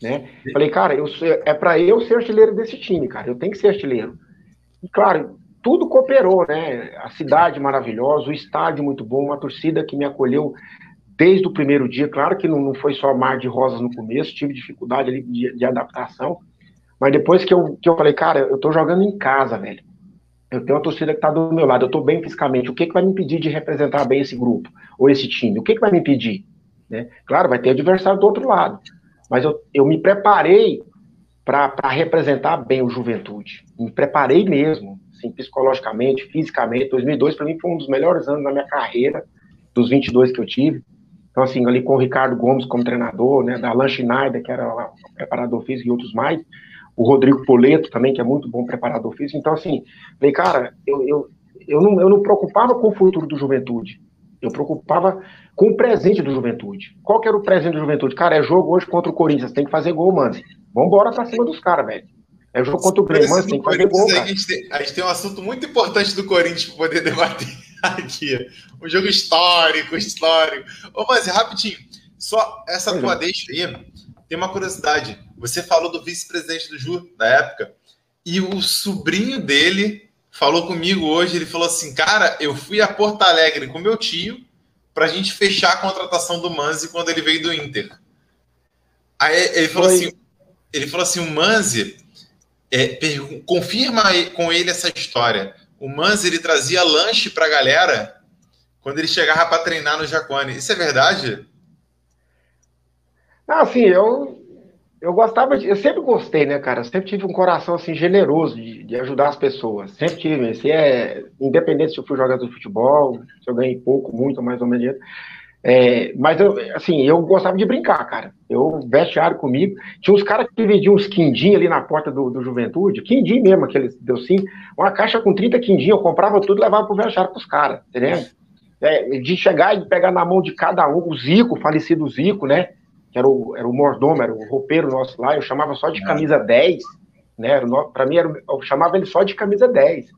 Né? Falei, cara, eu, é para eu ser artilheiro desse time, cara. Eu tenho que ser artilheiro. E claro, tudo cooperou, né? A cidade maravilhosa, o estádio muito bom, uma torcida que me acolheu desde o primeiro dia. Claro que não, não foi só mar de rosas no começo, tive dificuldade de, de adaptação, mas depois que eu, que eu falei, cara, eu tô jogando em casa, velho. Eu tenho uma torcida que tá do meu lado, eu tô bem fisicamente. O que, que vai me impedir de representar bem esse grupo ou esse time? O que, que vai me impedir? Né? Claro, vai ter adversário do outro lado. Mas eu, eu me preparei para representar bem o Juventude. Me preparei mesmo, assim, psicologicamente, fisicamente. 2002 para mim foi um dos melhores anos da minha carreira, dos 22 que eu tive. Então, assim, ali com o Ricardo Gomes como treinador, né, da Alan Schneider, que era preparador físico, e outros mais, o Rodrigo Poleto também, que é muito bom preparador físico. Então, assim, falei, cara, eu, eu, eu, não, eu não preocupava com o futuro do Juventude, eu preocupava com o presente do Juventude. Qual que era o presente do Juventude? Cara, é jogo hoje contra o Corinthians, tem que fazer gol, mano. Vambora pra cima dos caras, velho. É jogo contra o Grêmio, mano, tem que fazer gol, cara. A gente, tem, a gente tem um assunto muito importante do Corinthians para poder debater aqui. Um jogo histórico, histórico. Ô, mas rapidinho, só essa tua é. deixa aí, tem uma curiosidade. Você falou do vice-presidente do Ju da época, e o sobrinho dele falou comigo hoje, ele falou assim, cara, eu fui a Porto Alegre com meu tio para a gente fechar a contratação do Manzi quando ele veio do Inter. Aí ele falou Foi. assim, ele falou assim, o Manzi, é, confirma com ele essa história. O Manzi ele trazia lanche para a galera quando ele chegava para treinar no Jacone. Isso é verdade? Ah, sim, eu eu gostava de, eu sempre gostei, né, cara? sempre tive um coração assim generoso de, de ajudar as pessoas. Sempre tive. Se é independente se eu fui jogador de futebol, se eu ganhei pouco, muito, mais ou menos. É, mas eu, assim, eu gostava de brincar, cara. Eu vestiário comigo. Tinha uns caras que vendiam uns quindim ali na porta do, do Juventude, quindim mesmo, aquele deu sim, uma caixa com 30 quindim, eu comprava tudo e levava pro vestiário pros caras, entendeu? É, de chegar e pegar na mão de cada um, o Zico, o falecido Zico, né? que era o, era o mordomo, era o roupeiro nosso lá, eu chamava só de camisa 10, né? Para mim, era, eu chamava ele só de camisa 10.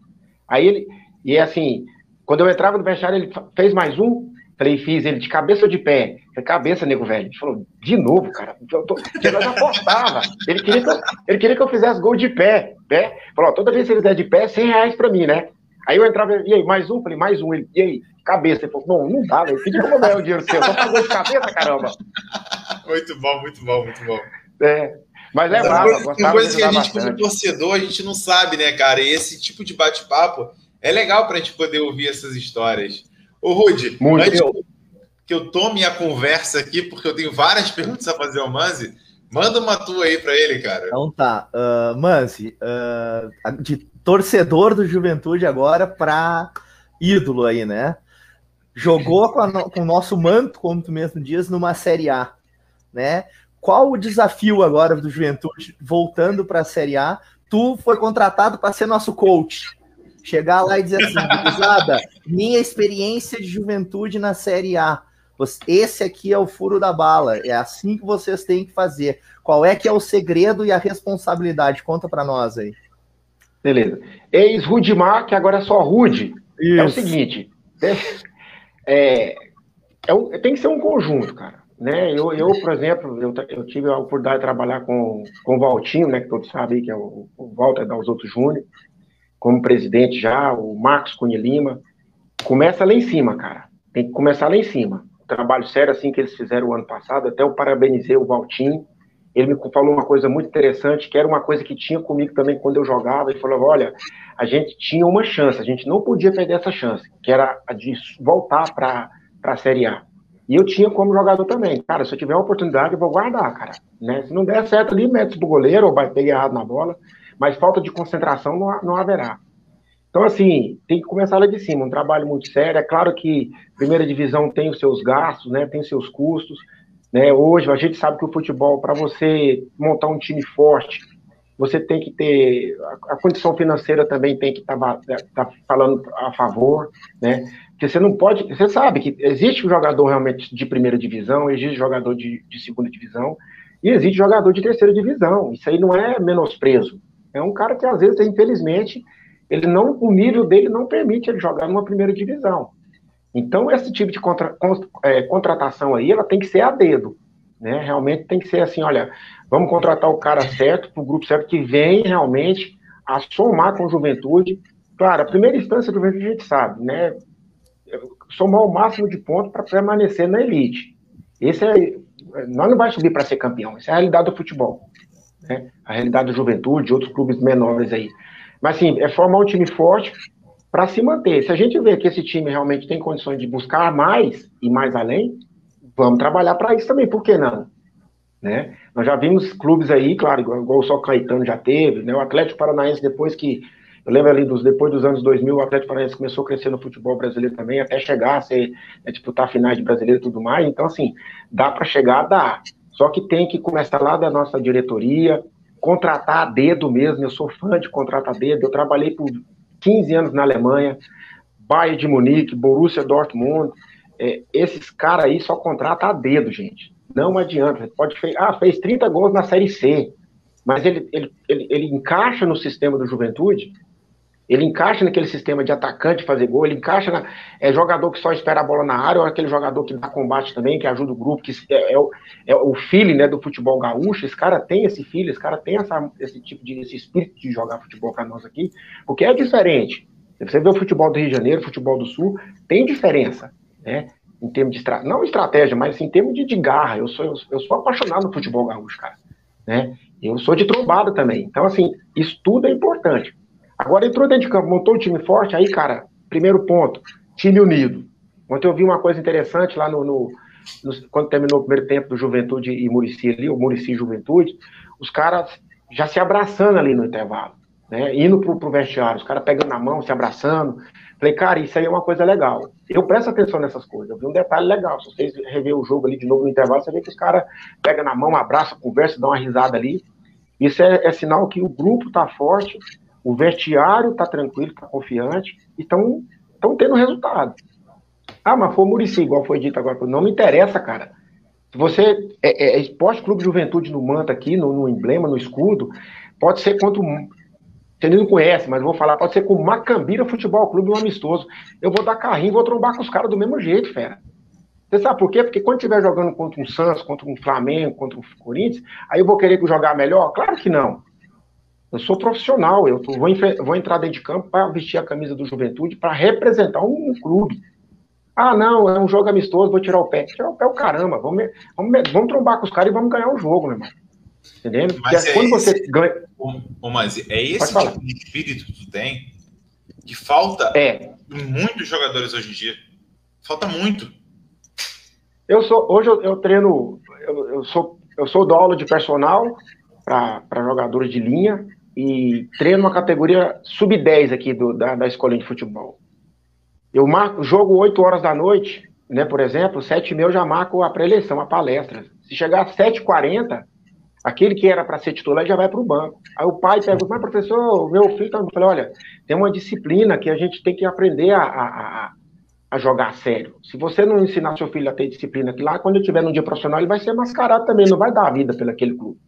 Aí ele, e é assim, quando eu entrava no vestiário, ele fez mais um, falei, fiz ele de cabeça ou de pé? Falei, cabeça, nego velho. Ele falou, de novo, cara, eu tô, nós apostava. Ele queria, que eu, ele queria que eu fizesse gol de pé, pé. Falou, toda vez que ele der de pé, 100 reais pra mim, né? Aí eu entrava, e aí, mais um? Falei, mais um. Ele, e aí, cabeça. Ele falou, não, não dá, velho. Pedi como ganhar o dinheiro seu, só pagou de cabeça, caramba. Muito bom, muito bom, muito bom. É. Mas é brava, Tem coisa que a gente, bastante. como torcedor, a gente não sabe, né, cara? E esse tipo de bate-papo é legal pra gente poder ouvir essas histórias. Ô, Rude, muito antes eu... que eu tome a conversa aqui, porque eu tenho várias perguntas a fazer ao Manzi, manda uma tua aí pra ele, cara. Então tá. Uh, Manzi, uh, de torcedor do Juventude agora para ídolo aí, né? Jogou com, a, com o nosso manto, como tu mesmo diz, numa Série A, né? Qual o desafio agora do Juventude voltando para a Série A? Tu foi contratado para ser nosso coach. Chegar lá e dizer assim, gurizada, minha experiência de juventude na Série A. Esse aqui é o furo da bala. É assim que vocês têm que fazer. Qual é que é o segredo e a responsabilidade? Conta para nós aí. Beleza. Ex-Rudimar, que agora é só Rude. Isso. É o seguinte: é, é, é um, tem que ser um conjunto, cara. Né? Eu, eu por exemplo, eu, eu, tive a oportunidade de trabalhar com, com o Valtinho, né, que todos sabem que é o, o Walter da Outros Júnior, como presidente já, o Marcos Cunha Lima. Começa lá em cima, cara. Tem que começar lá em cima. O trabalho sério assim que eles fizeram o ano passado, até eu parabenizei o Valtinho ele me falou uma coisa muito interessante, que era uma coisa que tinha comigo também quando eu jogava, e falou: olha, a gente tinha uma chance, a gente não podia perder essa chance, que era a de voltar para a Série A. E eu tinha como jogador também. Cara, se eu tiver uma oportunidade, eu vou guardar, cara. Né? Se não der certo ali, mete pro goleiro ou vai pegar errado na bola, mas falta de concentração não, não haverá. Então, assim, tem que começar lá de cima, um trabalho muito sério. É claro que primeira divisão tem os seus gastos, né? Tem os seus custos, né? Hoje a gente sabe que o futebol, para você montar um time forte, você tem que ter a, condição financeira também tem que estar tá, tá falando a favor, né? Porque você não pode, você sabe que existe um jogador realmente de primeira divisão, existe jogador de, de segunda divisão e existe jogador de terceira divisão. Isso aí não é menosprezo. É um cara que às vezes, infelizmente, ele não, o nível dele não permite ele jogar numa primeira divisão. Então, esse tipo de contra, é, contratação aí, ela tem que ser a dedo. Né? Realmente tem que ser assim, olha, vamos contratar o cara certo, para o grupo certo, que vem realmente a somar com a juventude. Claro, a primeira instância do juventude a gente sabe, né? Somar o máximo de pontos para permanecer na elite. Esse é. Nós não vai subir para ser campeão, essa é a realidade do futebol. Né? A realidade da juventude, outros clubes menores aí. Mas, assim, é formar um time forte, para se manter. Se a gente vê que esse time realmente tem condições de buscar mais e mais além, vamos trabalhar para isso também, por que não? Né? Nós já vimos clubes aí, claro, igual, o Só Caetano já teve, né? o Atlético Paranaense, depois que, Eu lembro ali dos depois dos anos 2000, o Atlético Paranaense começou a crescer no futebol brasileiro também, até chegar a ser né, disputar finais de brasileiro e tudo mais. Então, assim, dá para chegar, dá. Só que tem que começar lá da nossa diretoria, contratar a dedo mesmo. Eu sou fã de contratar a dedo. Eu trabalhei por 15 anos na Alemanha, Bayern de Munique, Borussia Dortmund. É, esses caras aí só contratam a dedo, gente. Não adianta. Pode fez, ah, fez 30 gols na Série C, mas ele, ele, ele, ele encaixa no sistema do Juventude ele encaixa naquele sistema de atacante fazer gol, ele encaixa na. É jogador que só espera a bola na área, ou aquele jogador que dá combate também, que ajuda o grupo, que é, é, o, é o feeling né, do futebol gaúcho. Esse cara tem esse feeling, esse cara tem essa, esse tipo de esse espírito de jogar futebol para nós aqui, porque é diferente. Você vê o futebol do Rio de Janeiro, o futebol do Sul, tem diferença, né? Em termos de estratégia, não estratégia, mas em termos de, de garra. Eu sou, eu, eu sou apaixonado no futebol gaúcho, cara. Né? Eu sou de trombada também. Então, assim, isso tudo é importante. Agora entrou dentro de campo, montou um time forte, aí, cara, primeiro ponto, time unido. Ontem eu vi uma coisa interessante lá no, no, no quando terminou o primeiro tempo do Juventude e Murici ali, o Murici Juventude, os caras já se abraçando ali no intervalo, né? Indo pro, pro vestiário, os caras pegando na mão, se abraçando. Falei, cara, isso aí é uma coisa legal. Eu presto atenção nessas coisas. Eu vi um detalhe legal. Se vocês rever o jogo ali de novo no intervalo, você vê que os caras pegam na mão, abraçam, conversam, dão uma risada ali. Isso é, é sinal que o grupo tá forte o vestiário está tranquilo, está confiante e estão tendo resultado. Ah, mas foi o Murici, igual foi dito agora. Não me interessa, cara. Se você é, é, é Esporte Clube Juventude no manta aqui, no, no, emblema, no escudo, pode ser contra o. Você não conhece, mas vou falar, pode ser com o Macambira Futebol Clube, um amistoso. Eu vou dar carrinho, vou trombar com os caras do mesmo jeito, fera. Você sabe por quê? Porque quando estiver jogando contra um Santos, contra um Flamengo, contra um Corinthians, aí eu vou querer jogar melhor? Claro que não. Eu sou profissional, eu vou, vou entrar dentro de campo para vestir a camisa do Juventude para representar um, um, clube. Ah, não, é um jogo amistoso, vou tirar o pé. Tirar o pé é o caramba, vamos, vamos, vamos trombar com os caras e vamos ganhar o jogo, meu irmão. Entendendo? Porque mas é quando esse, você ganha. Ô, mas é esse tipo de espírito que tu tem que falta é. em muitos jogadores hoje em dia. Falta muito. Eu sou, hoje eu, eu treino, eu, eu, sou, eu sou do aula de personal para jogadores de linha, e treino uma categoria sub-10 aqui do, da, da escolinha de futebol. Eu marco, jogo 8 horas da noite, né, por exemplo, 7 e meia eu já marco a pré-eleição, a palestra. Se chegar às 7h40, aquele que era para ser titular já vai para o banco. Aí o pai pergunta, mas professor, meu filho tá... Eu falei, olha, tem uma disciplina que a gente tem que aprender a, a, a jogar a sério. Se você não ensinar seu filho a ter disciplina aqui lá, quando ele estiver no dia profissional, ele vai ser mascarado também, não vai dar a vida pelo aquele clube.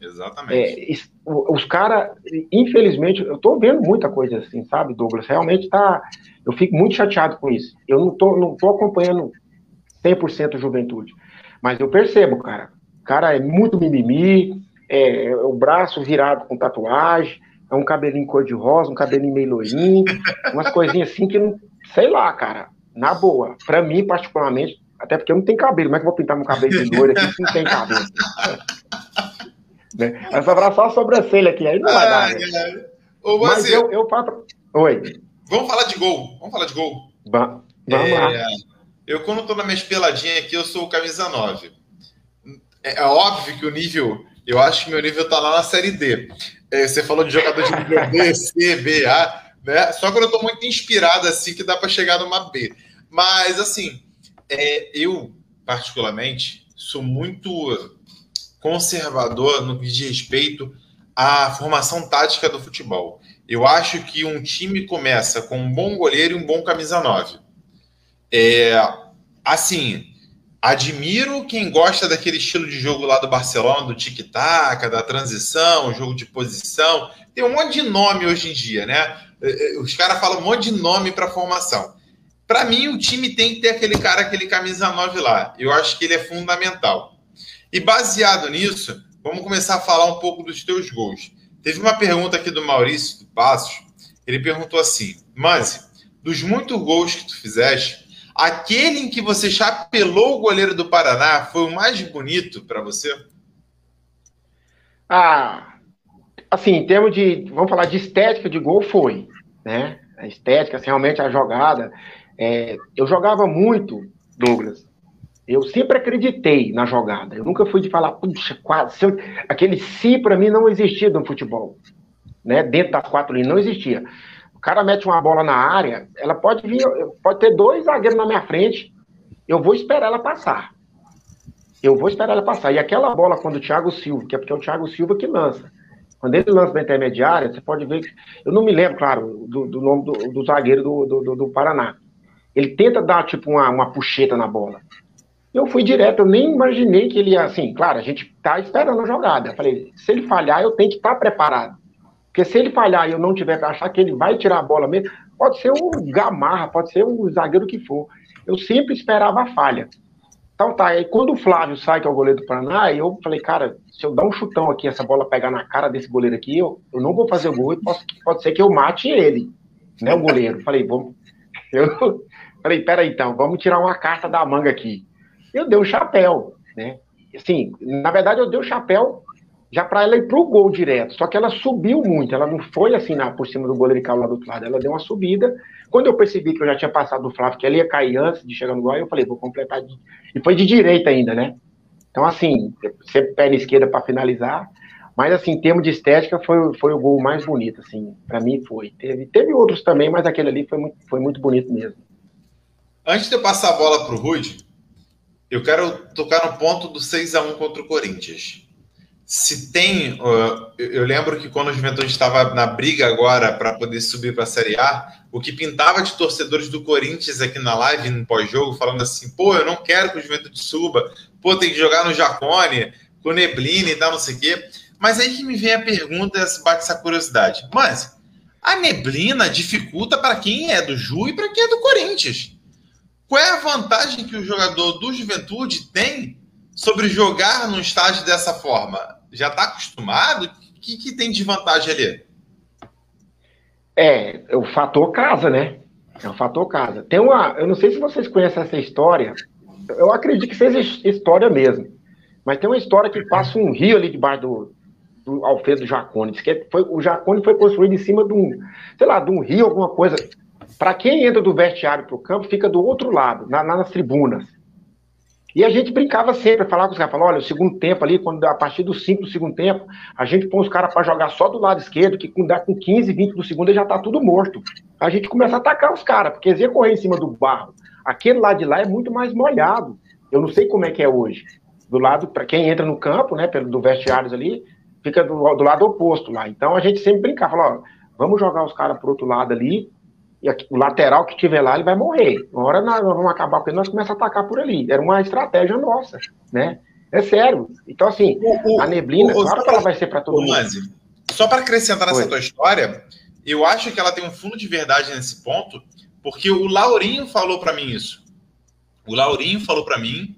Exatamente. É, os caras, infelizmente, eu tô vendo muita coisa assim, sabe, Douglas? Realmente tá. Eu fico muito chateado com isso. Eu não tô, não tô acompanhando 100% juventude. Mas eu percebo, cara. O cara é muito mimimi, é, é o braço virado com tatuagem, é um cabelinho cor-de-rosa, um cabelinho meio loirinho, umas coisinhas assim que não. Sei lá, cara. Na boa. Pra mim, particularmente, até porque eu não tenho cabelo. Como é que eu vou pintar meu cabelo de loiro aqui se não tem cabelo? Né? Vai sobrar só a sobrancelha aqui, aí não vai dar. Né? Ô, Mas eu, eu faço. Oi. Vamos falar de gol. Vamos falar de gol. vamos é, lá. Eu, quando estou na minha peladinha aqui, eu sou o camisa 9. É, é, óbvio que o nível. Eu acho que meu nível está lá na série D. É, você falou de jogador de nível B, C, B, A. Né? Só quando eu estou muito inspirado assim que dá para chegar numa B. Mas assim, é, eu particularmente sou muito conservador no que diz respeito à formação tática do futebol. Eu acho que um time começa com um bom goleiro e um bom camisa 9. É, assim, admiro quem gosta daquele estilo de jogo lá do Barcelona, do tic-tac, da transição, jogo de posição. Tem um monte de nome hoje em dia, né? É, é, os caras falam um monte de nome para formação. Para mim, o time tem que ter aquele cara, aquele camisa 9 lá. Eu acho que ele é fundamental. E baseado nisso, vamos começar a falar um pouco dos teus gols. Teve uma pergunta aqui do Maurício do Passos. Ele perguntou assim: Manzi, dos muitos gols que tu fizeste, aquele em que você chapelou o goleiro do Paraná foi o mais bonito para você? Ah, assim, em termos de, vamos falar de estética de gol, foi, né? A estética, assim, realmente a jogada. É, eu jogava muito, Douglas, eu sempre acreditei na jogada. Eu nunca fui de falar, puxa, quase. Aquele si para mim não existia no futebol. né, dentro das quatro linhas, não existia. O cara mete uma bola na área, ela pode vir, pode ter dois zagueiros na minha frente, eu vou esperar ela passar. Eu vou esperar ela passar. E aquela bola, quando o Thiago Silva, que é porque é o Thiago Silva que lança, quando ele lança na intermediária, você pode ver que. Eu não me lembro, claro, do, do nome do, do zagueiro do, do, do, Paraná. Ele tenta dar, tipo, uma, uma puxeta na bola. Eu fui direto, eu nem imaginei que ele ia assim. Claro, a gente tá esperando a jogada. Eu falei, se ele falhar, eu tenho que estar tá preparado. Porque se ele falhar e eu não tiver para achar que ele vai tirar a bola mesmo, pode ser o Gamarra, pode ser o zagueiro que for. Eu sempre esperava a falha. Então tá, aí quando o Flávio sai, que é o goleiro do Paraná, eu falei, cara, se eu dar um chutão aqui, essa bola pegar na cara desse goleiro aqui, eu, eu não vou fazer o gol posso, pode ser que eu mate ele, né, o goleiro. Falei, vamos. Eu falei, peraí então, vamos tirar uma carta da manga aqui. Eu dei um chapéu, né? Assim, na verdade eu dei o chapéu já para ela ir pro gol direto. Só que ela subiu muito, ela não foi assim na, por cima do goleiro e caiu lá do outro lado, ela deu uma subida. Quando eu percebi que eu já tinha passado do Flávio, que ele ia cair antes de chegar no gol, eu falei, vou completar. De... E foi de direita ainda, né? Então, assim, sempre pé na esquerda para finalizar. Mas, assim, em termos de estética, foi, foi o gol mais bonito, assim, para mim foi. Teve, teve outros também, mas aquele ali foi muito, foi muito bonito mesmo. Antes de eu passar a bola para o Rude, eu quero tocar no ponto do 6 a 1 contra o Corinthians se tem. Eu lembro que quando o Juventude estava na briga agora para poder subir para a Série A, o que pintava de torcedores do Corinthians aqui na live, no pós-jogo, falando assim: pô, eu não quero que o Juventude suba, pô, tem que jogar no Jacone, com neblina e tal, não sei o quê. Mas aí que me vem a pergunta, bate essa curiosidade. Mas a neblina dificulta para quem é do Ju e para quem é do Corinthians. Qual é a vantagem que o jogador do Juventude tem sobre jogar num estádio dessa forma? já está acostumado? O que, que tem de vantagem ali? É, o fator casa, né? É o fator casa. Tem uma. Eu não sei se vocês conhecem essa história. Eu acredito que seja história mesmo. Mas tem uma história que passa um rio ali debaixo do, do Alfredo Jacone. Diz que foi, o Jacone foi construído em cima de um, sei lá, de um rio, alguma coisa. Para quem entra do vestiário para o campo, fica do outro lado, na, nas tribunas. E a gente brincava sempre, falava com os caras, falava, olha, o segundo tempo ali, quando a partir do 5 do segundo tempo, a gente põe os caras para jogar só do lado esquerdo, que com, com 15, 20 do segundo já tá tudo morto. A gente começa a atacar os caras, porque eles iam correr em cima do barro. Aquele lado de lá é muito mais molhado. Eu não sei como é que é hoje. Do lado, para quem entra no campo, né, pelo do vestiários ali, fica do, do lado oposto lá. Então a gente sempre brincava, falava, vamos jogar os caras pro outro lado ali, e aqui, o lateral que tiver lá, ele vai morrer. Uma hora nós vamos acabar com ele, nós começamos a atacar por ali. Era uma estratégia nossa, né? É sério. Então, assim, o, a neblina, o, claro que ela vai ser para todo mundo. Só para acrescentar nessa Foi. tua história, eu acho que ela tem um fundo de verdade nesse ponto, porque o Laurinho falou para mim isso. O Laurinho falou para mim,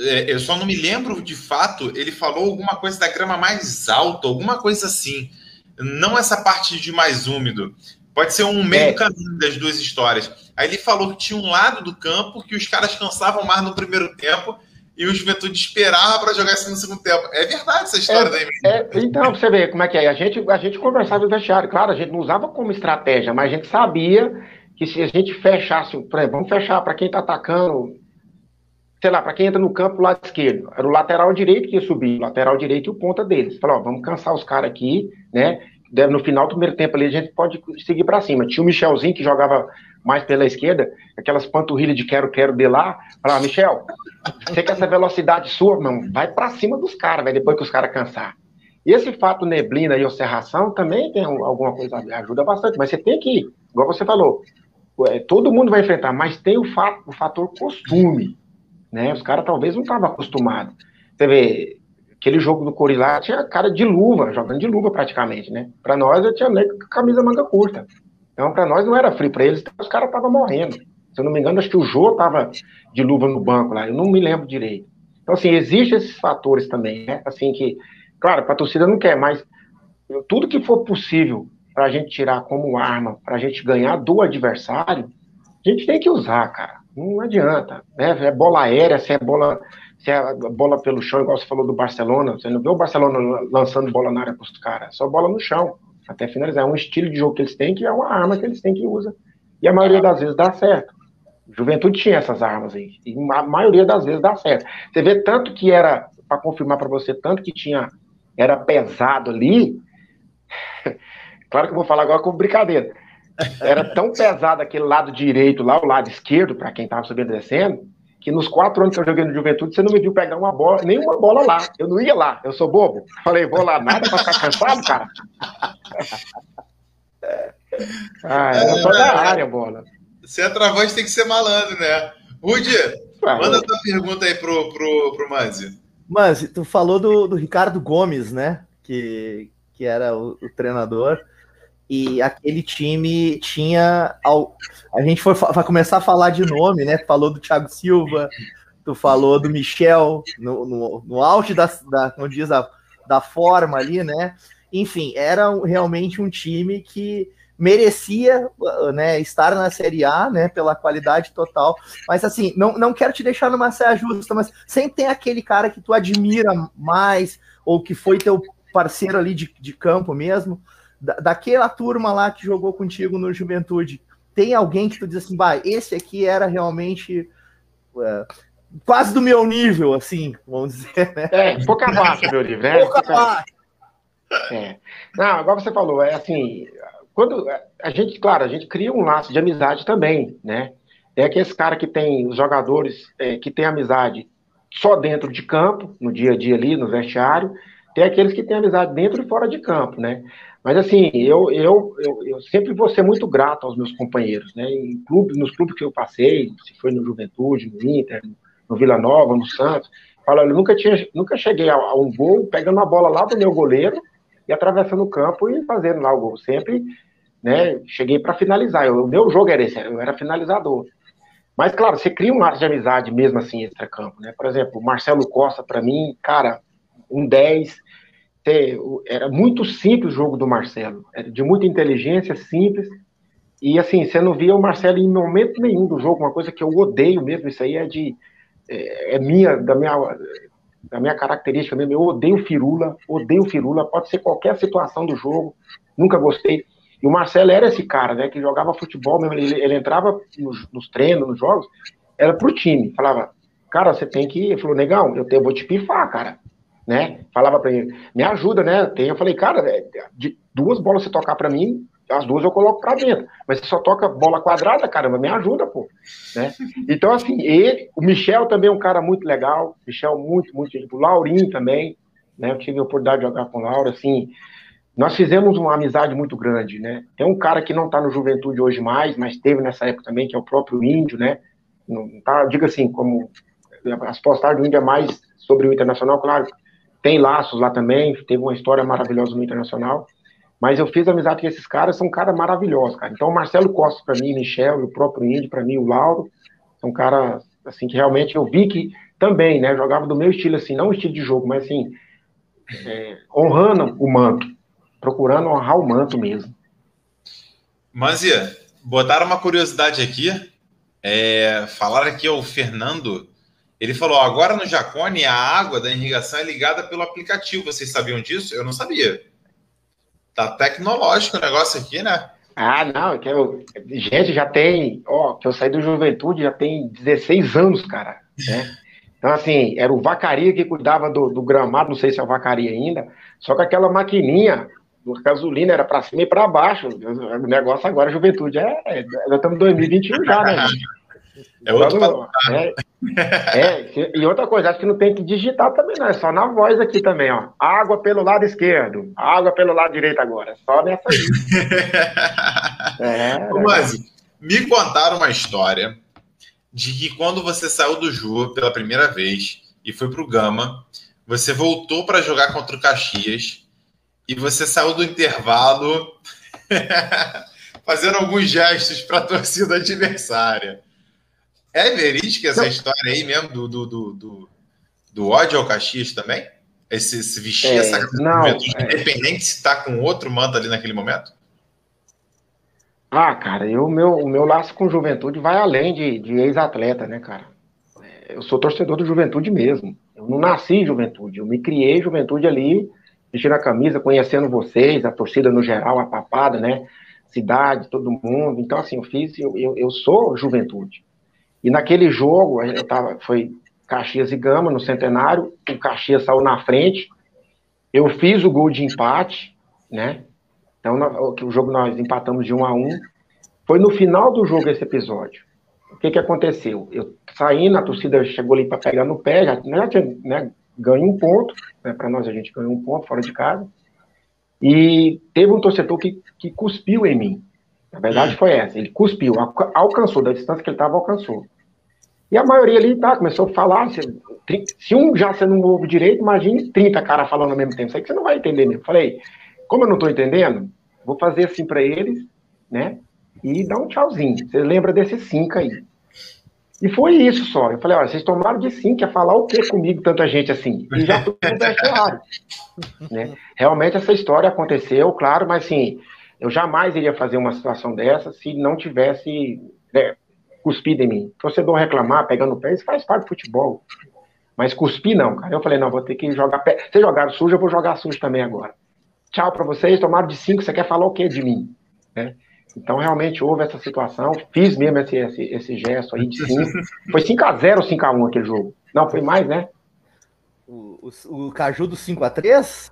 é, eu só não me lembro de fato, ele falou alguma coisa da grama mais alta, alguma coisa assim. Não essa parte de mais úmido. Pode ser um meio é. caminho das duas histórias. Aí ele falou que tinha um lado do campo que os caras cansavam mais no primeiro tempo e o Juventude esperava para jogar isso no segundo tempo. É verdade essa história é, daí é, Então, você vê como é que é. A gente, a gente conversava no vestiário. Claro, a gente não usava como estratégia, mas a gente sabia que se a gente fechasse, por exemplo, vamos fechar para quem está atacando, sei lá, para quem entra no campo lado esquerdo, era o lateral direito que ia subir, o lateral direito e o ponta deles. Falou, vamos cansar os caras aqui, né? No final do primeiro tempo ali, a gente pode seguir para cima. Tinha o Michelzinho que jogava mais pela esquerda, aquelas panturrilhas de quero, quero de lá. Falava, Michel, você quer essa velocidade sua, mano, vai para cima dos caras, depois que os caras cansar. E esse fato neblina e osserração também tem alguma coisa, ajuda bastante, mas você tem que, igual você falou, é, todo mundo vai enfrentar, mas tem o, fato, o fator costume, né? Os caras talvez não estavam acostumados. Você vê, aquele jogo do Corinthians tinha cara de luva, jogando de luva praticamente, né? Para nós eu tinha nem camisa manga curta. Então para nós não era frio, para eles os caras estavam morrendo. Se eu não me engano, acho que o Jô tava de luva no banco lá, eu não me lembro direito. Então assim, existem esses fatores também, né? Assim que, claro, a torcida não quer, mas tudo que for possível para a gente tirar como arma, para a gente ganhar do adversário, a gente tem que usar, cara. Não adianta, né? É bola aérea, se é bola se é a bola pelo chão, igual você falou do Barcelona, você não vê o Barcelona lançando bola na área para os caras, só bola no chão, até finalizar. É um estilo de jogo que eles têm, que é uma arma que eles têm que usar. E a maioria das vezes dá certo. Juventude tinha essas armas aí, e a maioria das vezes dá certo. Você vê tanto que era, para confirmar para você, tanto que tinha, era pesado ali, Claro que eu vou falar agora com brincadeira. Era tão pesado aquele lado direito lá, o lado esquerdo, para quem estava subindo e descendo, que nos quatro anos que eu joguei no Juventude, você não me viu pegar uma bola, nenhuma bola lá. Eu não ia lá, eu sou bobo. Falei, vou lá nada para ficar cansado, cara. ah, era só da área a bola. Ser travante tem que ser malandro, né? Rudy, manda tua pergunta aí pro, pro, pro Manzi. Manzi, tu falou do, do Ricardo Gomes, né? Que, que era o, o treinador e aquele time tinha. A gente foi, vai começar a falar de nome, né? Falou do Thiago Silva, tu falou do Michel, no, no, no auge da, da, como diz, a, da forma ali, né? Enfim, era realmente um time que merecia né, estar na Série A, né, pela qualidade total. Mas assim, não, não quero te deixar numa saia justa, mas sempre tem aquele cara que tu admira mais, ou que foi teu parceiro ali de, de campo mesmo da, daquela turma lá que jogou contigo no Juventude, tem alguém que tu diz assim, vai, esse aqui era realmente é, quase do meu nível, assim, vamos dizer, né? É, pouca abaixo, meu nível, né? Pouca abaixo. É. Não, agora você falou, é assim, quando a gente, claro, a gente cria um laço de amizade também, né? É que esse cara que tem os jogadores é, que tem amizade só dentro de campo, no dia a dia ali, no vestiário, tem aqueles que têm amizade dentro e fora de campo, né? Mas assim, eu, eu, eu, eu, sempre vou ser muito grato aos meus companheiros, né? Em clube, nos clubes que eu passei, se foi no Juventude, no Inter, no Vila Nova, no Santos, falo, eu nunca tinha, nunca cheguei a, a, um gol pegando a bola lá do meu goleiro e atravessando o campo e fazendo lá o gol. Sempre, né? Cheguei para finalizar. O meu jogo era esse, eu era finalizador. Mas claro, você cria um laço de amizade mesmo assim extra campo, né? Por exemplo, o Marcelo Costa para mim, cara, um 10 ter, era muito simples o jogo do Marcelo, era de muita inteligência, simples, e assim, você não via o Marcelo em momento nenhum do jogo, uma coisa que eu odeio mesmo, isso aí é de, é, é minha, da minha, da minha característica mesmo, eu odeio firula, odeio firula, pode ser qualquer situação do jogo, nunca gostei, e o Marcelo era esse cara, né, que jogava futebol mesmo, ele, ele entrava nos, nos, treinos, nos jogos, era pro time, falava, cara, você tem que, ele falou, negão, eu, te, eu vou te pifar, cara, né? Falava para ele, me ajuda, né? Tem, eu falei, cara, é, de duas bolas você tocar para mim, as duas eu coloco para dentro. Mas você só toca bola quadrada, caramba, me ajuda, pô. Né? Então, assim, ele, o Michel também é um cara muito legal, Michel muito, muito, o Laurinho também, né? Eu tive a oportunidade de jogar com o Lauro, assim, nós fizemos uma amizade muito grande, né? Tem um cara que não tá no Juventude hoje mais, mas teve nessa época também, que é o próprio Índio, né? Não tá, diga assim, como as postagens do Índio é mais sobre o Internacional, claro, tem laços lá também, teve uma história maravilhosa no Internacional. Mas eu fiz amizade com esses caras, são caras maravilhosos, cara. Então, o Marcelo Costa, para mim, Michel, o próprio Indy, para mim, o Lauro, são caras, assim, que realmente eu vi que também, né, jogava do meu estilo, assim, não o estilo de jogo, mas, assim, é, honrando o manto, procurando honrar o manto mesmo. Manzia, botaram uma curiosidade aqui, é, falaram aqui o Fernando ele falou: agora no Jacone a água da irrigação é ligada pelo aplicativo. Vocês sabiam disso? Eu não sabia. Tá tecnológico o negócio aqui, né? Ah, não, que eu, gente, já tem, ó, que eu saí do Juventude já tem 16 anos, cara, né? Então, assim, era o Vacaria que cuidava do, do gramado, não sei se é o Vacaria ainda, só que aquela maquininha, a gasolina era para cima e para baixo, o negócio agora, Juventude, é, é, nós estamos em 2021 já, né, gente? É outro Quando, é, é, e outra coisa, acho que não tem que digitar também, não. É só na voz aqui também, ó. Água pelo lado esquerdo, água pelo lado direito agora. É só nessa aí. é, Mas, me contaram uma história de que quando você saiu do Ju pela primeira vez e foi pro Gama, você voltou para jogar contra o Caxias e você saiu do intervalo fazendo alguns gestos para a torcida adversária. É verídica essa não. história aí mesmo do, do, do, do, do ódio ao Caxias também? Esse, esse vestir é, essa não, é. independente se está com outro manto ali naquele momento? Ah, cara, eu, meu, o meu laço com juventude vai além de, de ex-atleta, né, cara? É, eu sou torcedor do juventude mesmo. Eu não nasci em juventude, eu me criei em juventude ali, vestindo a camisa, conhecendo vocês, a torcida no geral, a papada, né? Cidade, todo mundo. Então, assim, eu fiz, eu, eu, eu sou juventude. E naquele jogo, eu tava, foi Caxias e Gama no centenário, o Caxias saiu na frente, eu fiz o gol de empate, né? Então, o jogo nós empatamos de um a um. Foi no final do jogo esse episódio. O que, que aconteceu? Eu saindo, a torcida chegou ali para pegar no pé, já, já tinha né, ganho um ponto, né, para nós a gente ganhou um ponto fora de casa. E teve um torcedor que, que cuspiu em mim. Na verdade foi essa, ele cuspiu, alcançou, da distância que ele estava, alcançou. E a maioria ali tá, começou a falar, se, se um já você não ouve direito, imagine 30 caras falando ao mesmo tempo, isso aí que você não vai entender mesmo. Falei, como eu não estou entendendo, vou fazer assim para eles, né, e dar um tchauzinho. Você lembra desses cinco aí. E foi isso só. Eu falei, olha, vocês tomaram de sim, quer falar o que comigo, tanta gente assim? E já tudo errado. né? Realmente essa história aconteceu, claro, mas assim, eu jamais iria fazer uma situação dessa se não tivesse né, cuspido em mim. Torcedor reclamar, pegando o pé, isso faz parte do futebol. Mas cuspir não, cara. Eu falei, não, vou ter que jogar pé. Vocês jogaram sujo, eu vou jogar sujo também agora. Tchau para vocês, tomaram de cinco, você quer falar o que de mim? Né? Então, realmente houve essa situação. Fiz mesmo esse, esse, esse gesto aí de 5. Foi 5x0 ou 5x1 aquele jogo? Não, foi mais, né? O, o, o Caju do 5x3?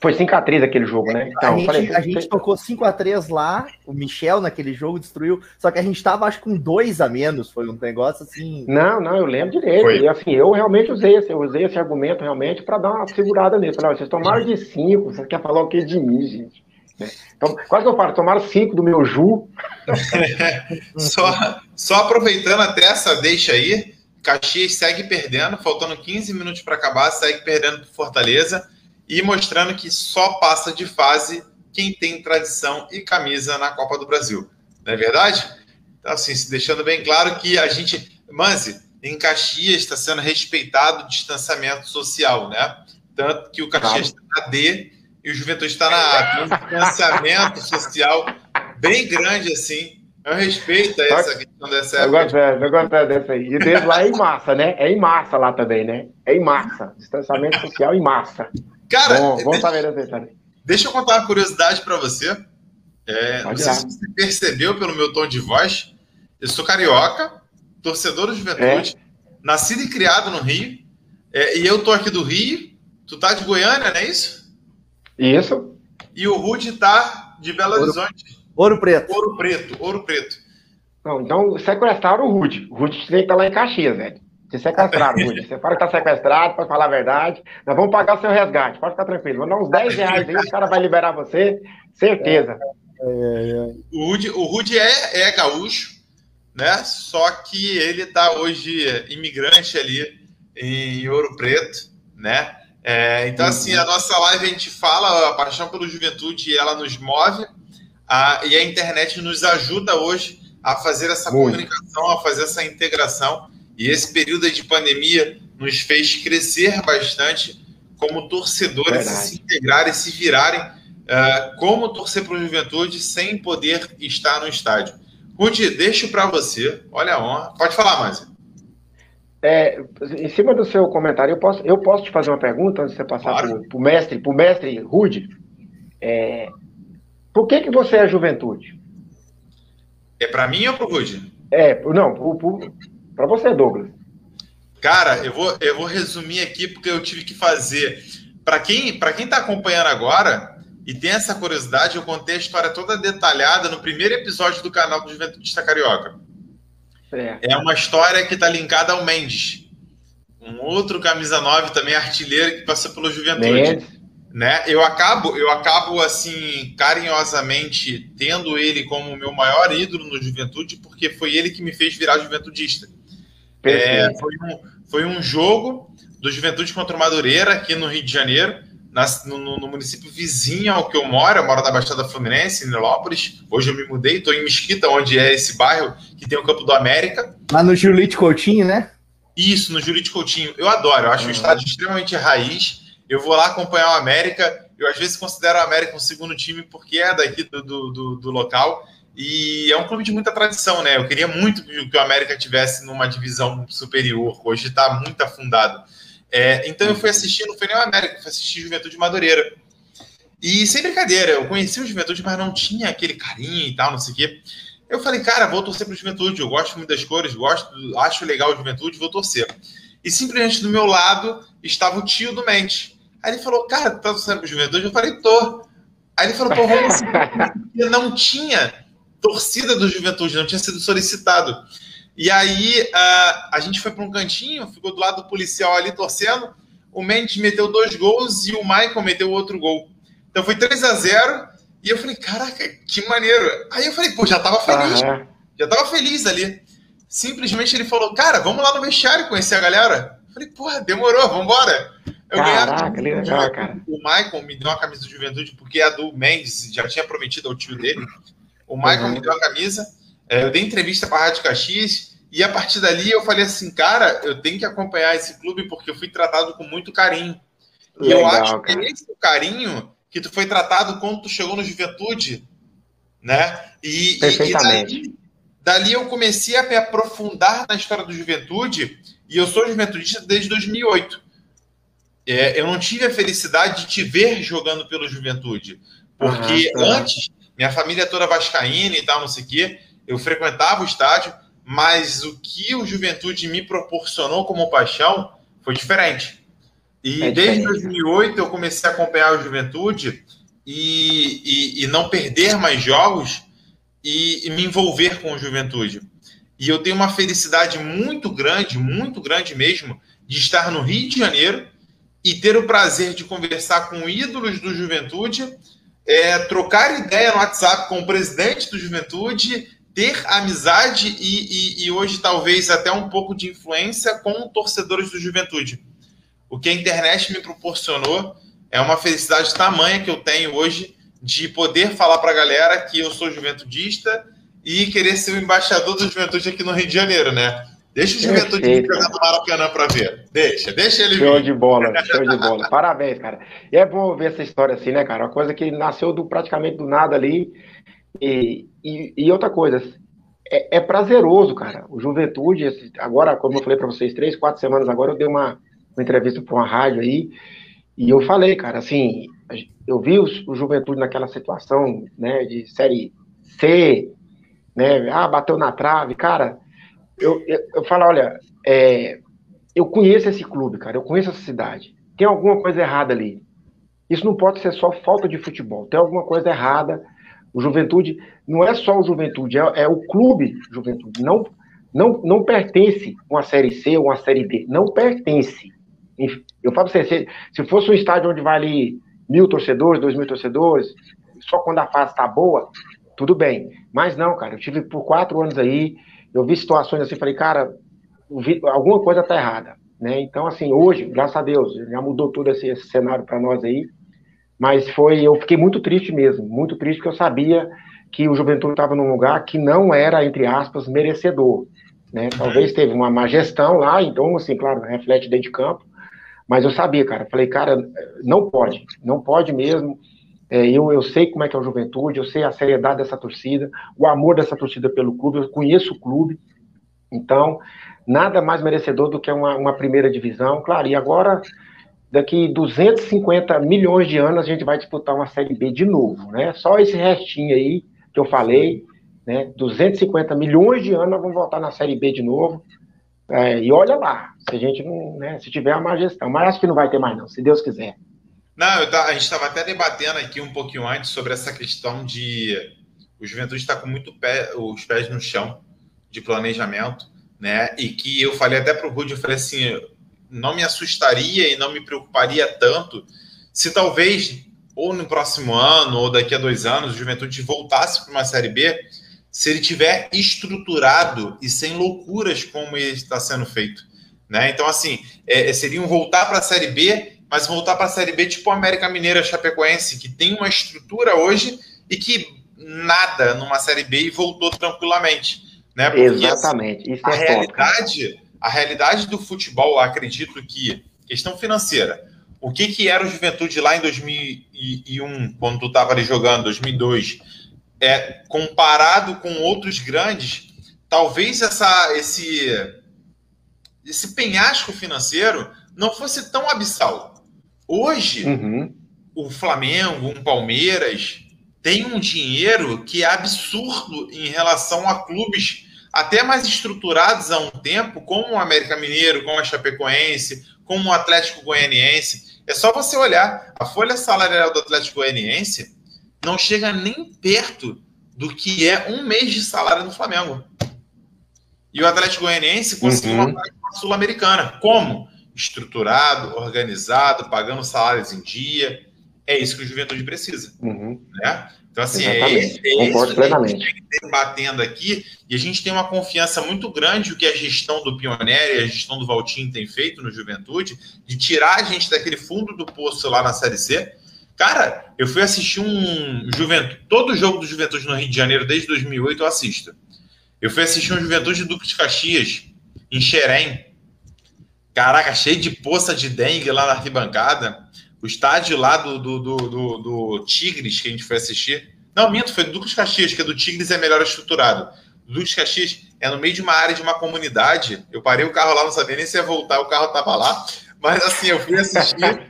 Foi 5x3 aquele jogo, né? Então, a gente, falei, a gente tocou 5x3 lá, o Michel naquele jogo destruiu, só que a gente tava, acho com dois a menos, foi um negócio assim. Não, não, eu lembro direito. Foi. E assim, eu realmente usei esse, eu usei esse argumento realmente para dar uma segurada nisso. Falei, vocês tomaram de 5, você quer falar o que de mim, gente? Né? Então, quase que eu falo, tomaram cinco do meu Ju. só, só aproveitando até essa deixa aí, Caxias segue perdendo, faltando 15 minutos para acabar, segue perdendo para Fortaleza e mostrando que só passa de fase quem tem tradição e camisa na Copa do Brasil. Não é verdade? Então, assim, deixando bem claro que a gente. Manzi, em Caxias está sendo respeitado o distanciamento social, né? Tanto que o Caxias está na D e o Juventude está na A. Tem um distanciamento social bem grande assim. Eu respeito essa questão dessa época. Eu gosto, eu gosto dessa aí. E desde lá é em massa, né? É em massa lá também, né? É em massa. Distanciamento social em massa. Cara, Bom, vamos deixa, saber dessa Deixa eu contar uma curiosidade para você. É, não sei se você percebeu pelo meu tom de voz. Eu sou carioca, torcedor do Juventude, é. nascido e criado no Rio. É, e eu tô aqui do Rio. Tu tá de Goiânia, não é isso? Isso. E o Rude tá de Belo Ouro, Horizonte. Ouro Preto. Ouro Preto, Ouro Preto. Não, então sequestraram o Rude. O Rude tem que estar lá em Caxias, velho. Você sequestraram, Rude. Você fala que tá sequestrado, pode falar a verdade. Nós vamos pagar seu resgate, pode ficar tranquilo. Vamos dar uns 10 reais aí, o cara vai liberar você, certeza. É, é, é. O Rude, o Rude é, é gaúcho, né? Só que ele tá hoje imigrante ali em Ouro Preto, né? É, então, uhum. assim, a nossa live a gente fala, a paixão pelo juventude, ela nos move, a, e a internet nos ajuda hoje a fazer essa Muito. comunicação, a fazer essa integração. E esse período de pandemia nos fez crescer bastante como torcedores, Verdade. se integrarem, se virarem, uh, como torcer para o juventude sem poder estar no estádio. Rudy, deixo para você. Olha a honra. Pode falar, Márcia. É, em cima do seu comentário, eu posso, eu posso te fazer uma pergunta antes de você passar claro. para o mestre, para o mestre Rude. É, por que, que você é juventude? É para mim ou para o Rude? É, não, para você, Douglas. Cara, eu vou, eu vou resumir aqui porque eu tive que fazer. Para quem para quem está acompanhando agora e tem essa curiosidade, eu contei a história toda detalhada no primeiro episódio do canal do Juventude Carioca. É. é uma história que está linkada ao Mendes. Um outro camisa 9 também artilheiro que passou pelo Juventude. Mendes. Né? Eu acabo, eu acabo assim carinhosamente tendo ele como meu maior ídolo no Juventude, porque foi ele que me fez virar juventudista. É, foi, um, foi um jogo do Juventude contra o Madureira aqui no Rio de Janeiro na, no, no, município vizinho ao que eu moro, eu moro na Baixada Fluminense, em Nilópolis. Hoje eu me mudei, estou em Mesquita, onde é esse bairro que tem o Campo do América. Lá no Julite Coutinho, né? Isso, no Julite Coutinho. Eu adoro, eu acho uhum. um estádio extremamente raiz. Eu vou lá acompanhar o América. Eu às vezes considero o América um segundo time porque é daqui do, do, do, do local. E é um clube de muita tradição, né? Eu queria muito que o América tivesse numa divisão superior. Hoje está muito afundado. É, então eu fui assistir, não foi nem o América, fui assistir Juventude Madureira. E sem brincadeira, eu conheci o Juventude, mas não tinha aquele carinho e tal, não sei o quê. Eu falei, cara, vou torcer pro Juventude, eu gosto muito das cores, gosto, acho legal o Juventude, vou torcer. E simplesmente do meu lado estava o tio do Mente. Aí ele falou, cara, tá torcendo pro Juventude? Eu falei, tô. Aí ele falou, pô, não tinha torcida do Juventude, não tinha sido solicitado. E aí uh, a gente foi para um cantinho, ficou do lado do policial ali torcendo. O Mendes meteu dois gols e o Michael meteu outro gol. Então foi 3 a 0 E eu falei, caraca, que maneiro. Aí eu falei, pô, já tava feliz. Já tava feliz ali. Simplesmente ele falou, cara, vamos lá no vestiário conhecer a galera. Eu falei, porra, demorou, vambora. Eu Caraca, legal, cara. O Michael me deu uma camisa do Juventude, porque a do Mendes já tinha prometido ao tio dele. O Michael uhum. me deu a camisa. É, eu dei entrevista para a Rádio Caxias. E a partir dali eu falei assim, cara, eu tenho que acompanhar esse clube porque eu fui tratado com muito carinho. E Legal, eu acho que esse carinho que tu foi tratado quando tu chegou no Juventude, né? E, Perfeitamente. E, dali, dali, eu comecei a me aprofundar na história do Juventude e eu sou juventudista desde 2008. É, eu não tive a felicidade de te ver jogando pelo Juventude, porque uhum, antes minha família toda vascaína e tal, não sei o quê, eu frequentava o estádio, mas o que o Juventude me proporcionou como paixão foi diferente. E é desde 2008 eu comecei a acompanhar o Juventude e, e, e não perder mais jogos e, e, me envolver com o Juventude. E eu tenho uma felicidade muito grande, muito grande mesmo, de estar no Rio de Janeiro e ter o prazer de conversar com ídolos do Juventude, é, trocar ideia no WhatsApp com o presidente do Juventude ter amizade e, e, e, hoje talvez até um pouco de influência com torcedores do Juventude. O que a internet me proporcionou é uma felicidade tamanha que eu tenho hoje de poder falar para a galera que eu sou juventudista e querer ser o embaixador do Juventude aqui no Rio de Janeiro, né? Deixa o Juventude vir jogar no Maracanã para ver. Deixa, deixa ele vir. Show de bola, show de bola. Parabéns, cara. E é bom ver essa história assim, né, cara? Uma coisa que nasceu do praticamente do nada ali e, e, e outra coisa, é, é, prazeroso, cara. O Juventude, agora, como eu falei para vocês, três, quatro semanas agora, eu dei uma, uma entrevista para uma rádio aí, e eu falei, cara, assim, eu vi o, o, Juventude naquela situação, né, de série C, né, ah, bateu na trave, cara, eu, eu, falo, olha, é, eu conheço esse clube, cara, eu conheço essa cidade, tem alguma coisa errada ali. Isso não pode ser só falta de futebol, tem alguma coisa errada o Juventude não é só o Juventude, é, é, o clube Juventude. Não, não, não pertence uma Série C ou uma Série D. Não pertence. Eu falo para você, se, se fosse um estádio onde vai ali mil torcedores, dois mil torcedores, só quando a fase está boa, tudo bem. Mas não, cara, eu tive por quatro anos aí, eu vi situações assim, falei, cara, vi, alguma coisa está errada. Né? Então, assim, hoje, graças a Deus, já mudou todo esse, esse cenário para nós aí. Mas foi, eu fiquei muito triste mesmo, muito triste porque eu sabia que o Juventude estava num lugar que não era, entre aspas, merecedor. Né? Talvez teve uma má gestão lá, então, assim, claro, reflete dentro de campo. Mas eu sabia, cara. Falei, cara, não pode, não pode mesmo. É, eu, eu sei como é que é o Juventude, eu sei a seriedade dessa torcida, o amor dessa torcida pelo clube, eu conheço o clube. Então, nada mais merecedor do que uma, uma primeira divisão. Claro, e agora daqui 250 milhões de anos a gente vai disputar uma Série B de novo, né? Só esse restinho aí que eu falei, né? 250 milhões de anos nós vamos voltar na Série B de novo. É, e olha lá, se a gente não, né, se tiver a má gestão, mas acho que não vai ter mais não, se Deus quiser. Não, a gente estava até debatendo aqui um pouquinho antes sobre essa questão de o Juventude está com muito pé, os pés no chão de planejamento, né? E que eu falei até para o Rudy, eu falei assim, não me assustaria e não me preocuparia tanto se talvez, ou no próximo ano, ou daqui a dois anos, o Juventude voltasse para uma Série B, se ele tiver estruturado e sem loucuras como está sendo feito. Né? Então, assim, é seria um voltar para a Série B, mas voltar para a Série B tipo América Mineira Chapecoense, que tem uma estrutura hoje e que nada numa Série B e voltou tranquilamente. Né? Porque, Exatamente. Isso a é realidade... Top a realidade do futebol, acredito que, questão financeira, o que, que era o Juventude lá em 2001, quando tu estava ali jogando, 2002, é, comparado com outros grandes, talvez essa, esse, esse penhasco financeiro não fosse tão abissal. Hoje, uhum. o Flamengo, um Palmeiras, tem um dinheiro que é absurdo em relação a clubes até mais estruturados há um tempo, como o América Mineiro, como a Chapecoense, como o Atlético Goianiense. É só você olhar a folha salarial do Atlético Goianiense não chega nem perto do que é um mês de salário no Flamengo. E o Atlético Goianiense conseguiu uhum. uma sul-americana. Como? Estruturado, organizado, pagando salários em dia. É isso que o Juventude precisa. Uhum. Né? Então, assim, é Exatamente. é, é Concordo plenamente. que a gente tem batendo aqui, e a gente tem uma confiança muito grande o que a gestão do Pioneiro e a gestão do Valtinho tem feito no Juventude, de tirar a gente daquele fundo do poço lá na Série C. Cara, eu fui assistir um Juventude, todo jogo do Juventude no Rio de Janeiro desde 2008 eu assisto. Eu fui assistir um Juventude Duque de Caxias, em Xerém. Caraca, cheio de poça de dengue lá na arquibancada. O estádio lá do, do, do, do, do Tigres que a gente foi assistir. Não, minto, foi do Duques Caxias, que é do Tigres é melhor estruturado. Do Duques Caxias é no meio de uma área de uma comunidade. Eu parei o carro lá, não sabia nem se ia voltar, o carro tava lá. Mas assim, eu fui assistir.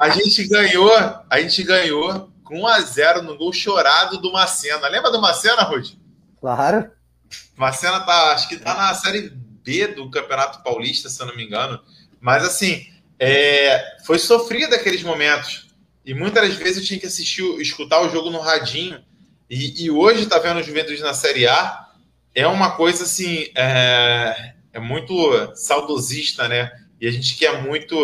A gente ganhou, a gente ganhou com 1 a 0 no gol chorado do Macena. Lembra do Macena, Ruth? Claro. Macena tá, acho que tá na série B do Campeonato Paulista, se eu não me engano. Mas assim, é, foi sofrido aqueles momentos. E muitas das vezes eu tinha que assistir, escutar o jogo no radinho. E, e hoje tá vendo o Juventude na Série A é uma coisa assim, é, é muito saudosista, né? E a gente quer muito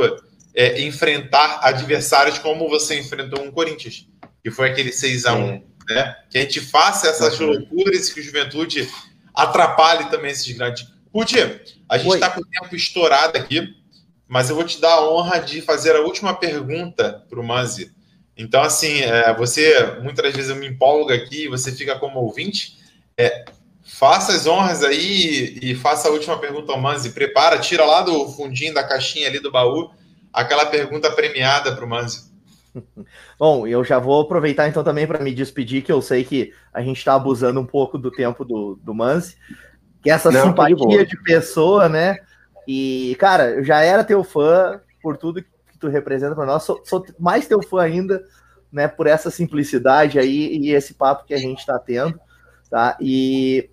é, enfrentar adversários como você enfrentou um Corinthians, que foi aquele 6 a 1 né? Que a gente faça essas uhum. loucuras e que o Juventude atrapalhe também esses grandes. Puti, a gente está com o tempo estourado aqui mas eu vou te dar a honra de fazer a última pergunta para o Manzi. Então, assim, é, você, muitas vezes eu me empolgo aqui, você fica como ouvinte. É, faça as honras aí e, faça a última pergunta ao Manzi. Prepara, tira lá do fundinho da caixinha ali do baú aquela pergunta premiada para o Manzi. Bom, eu já vou aproveitar então também para me despedir, que eu sei que a gente está abusando um pouco do tempo do, do Manzi, que essa Não, simpatia de, de pessoa, né? E, cara, eu já era teu fã por tudo que tu representa para nós. Sou, sou, mais teu fã ainda, né, por essa simplicidade aí e esse papo que a gente está tendo, tá? E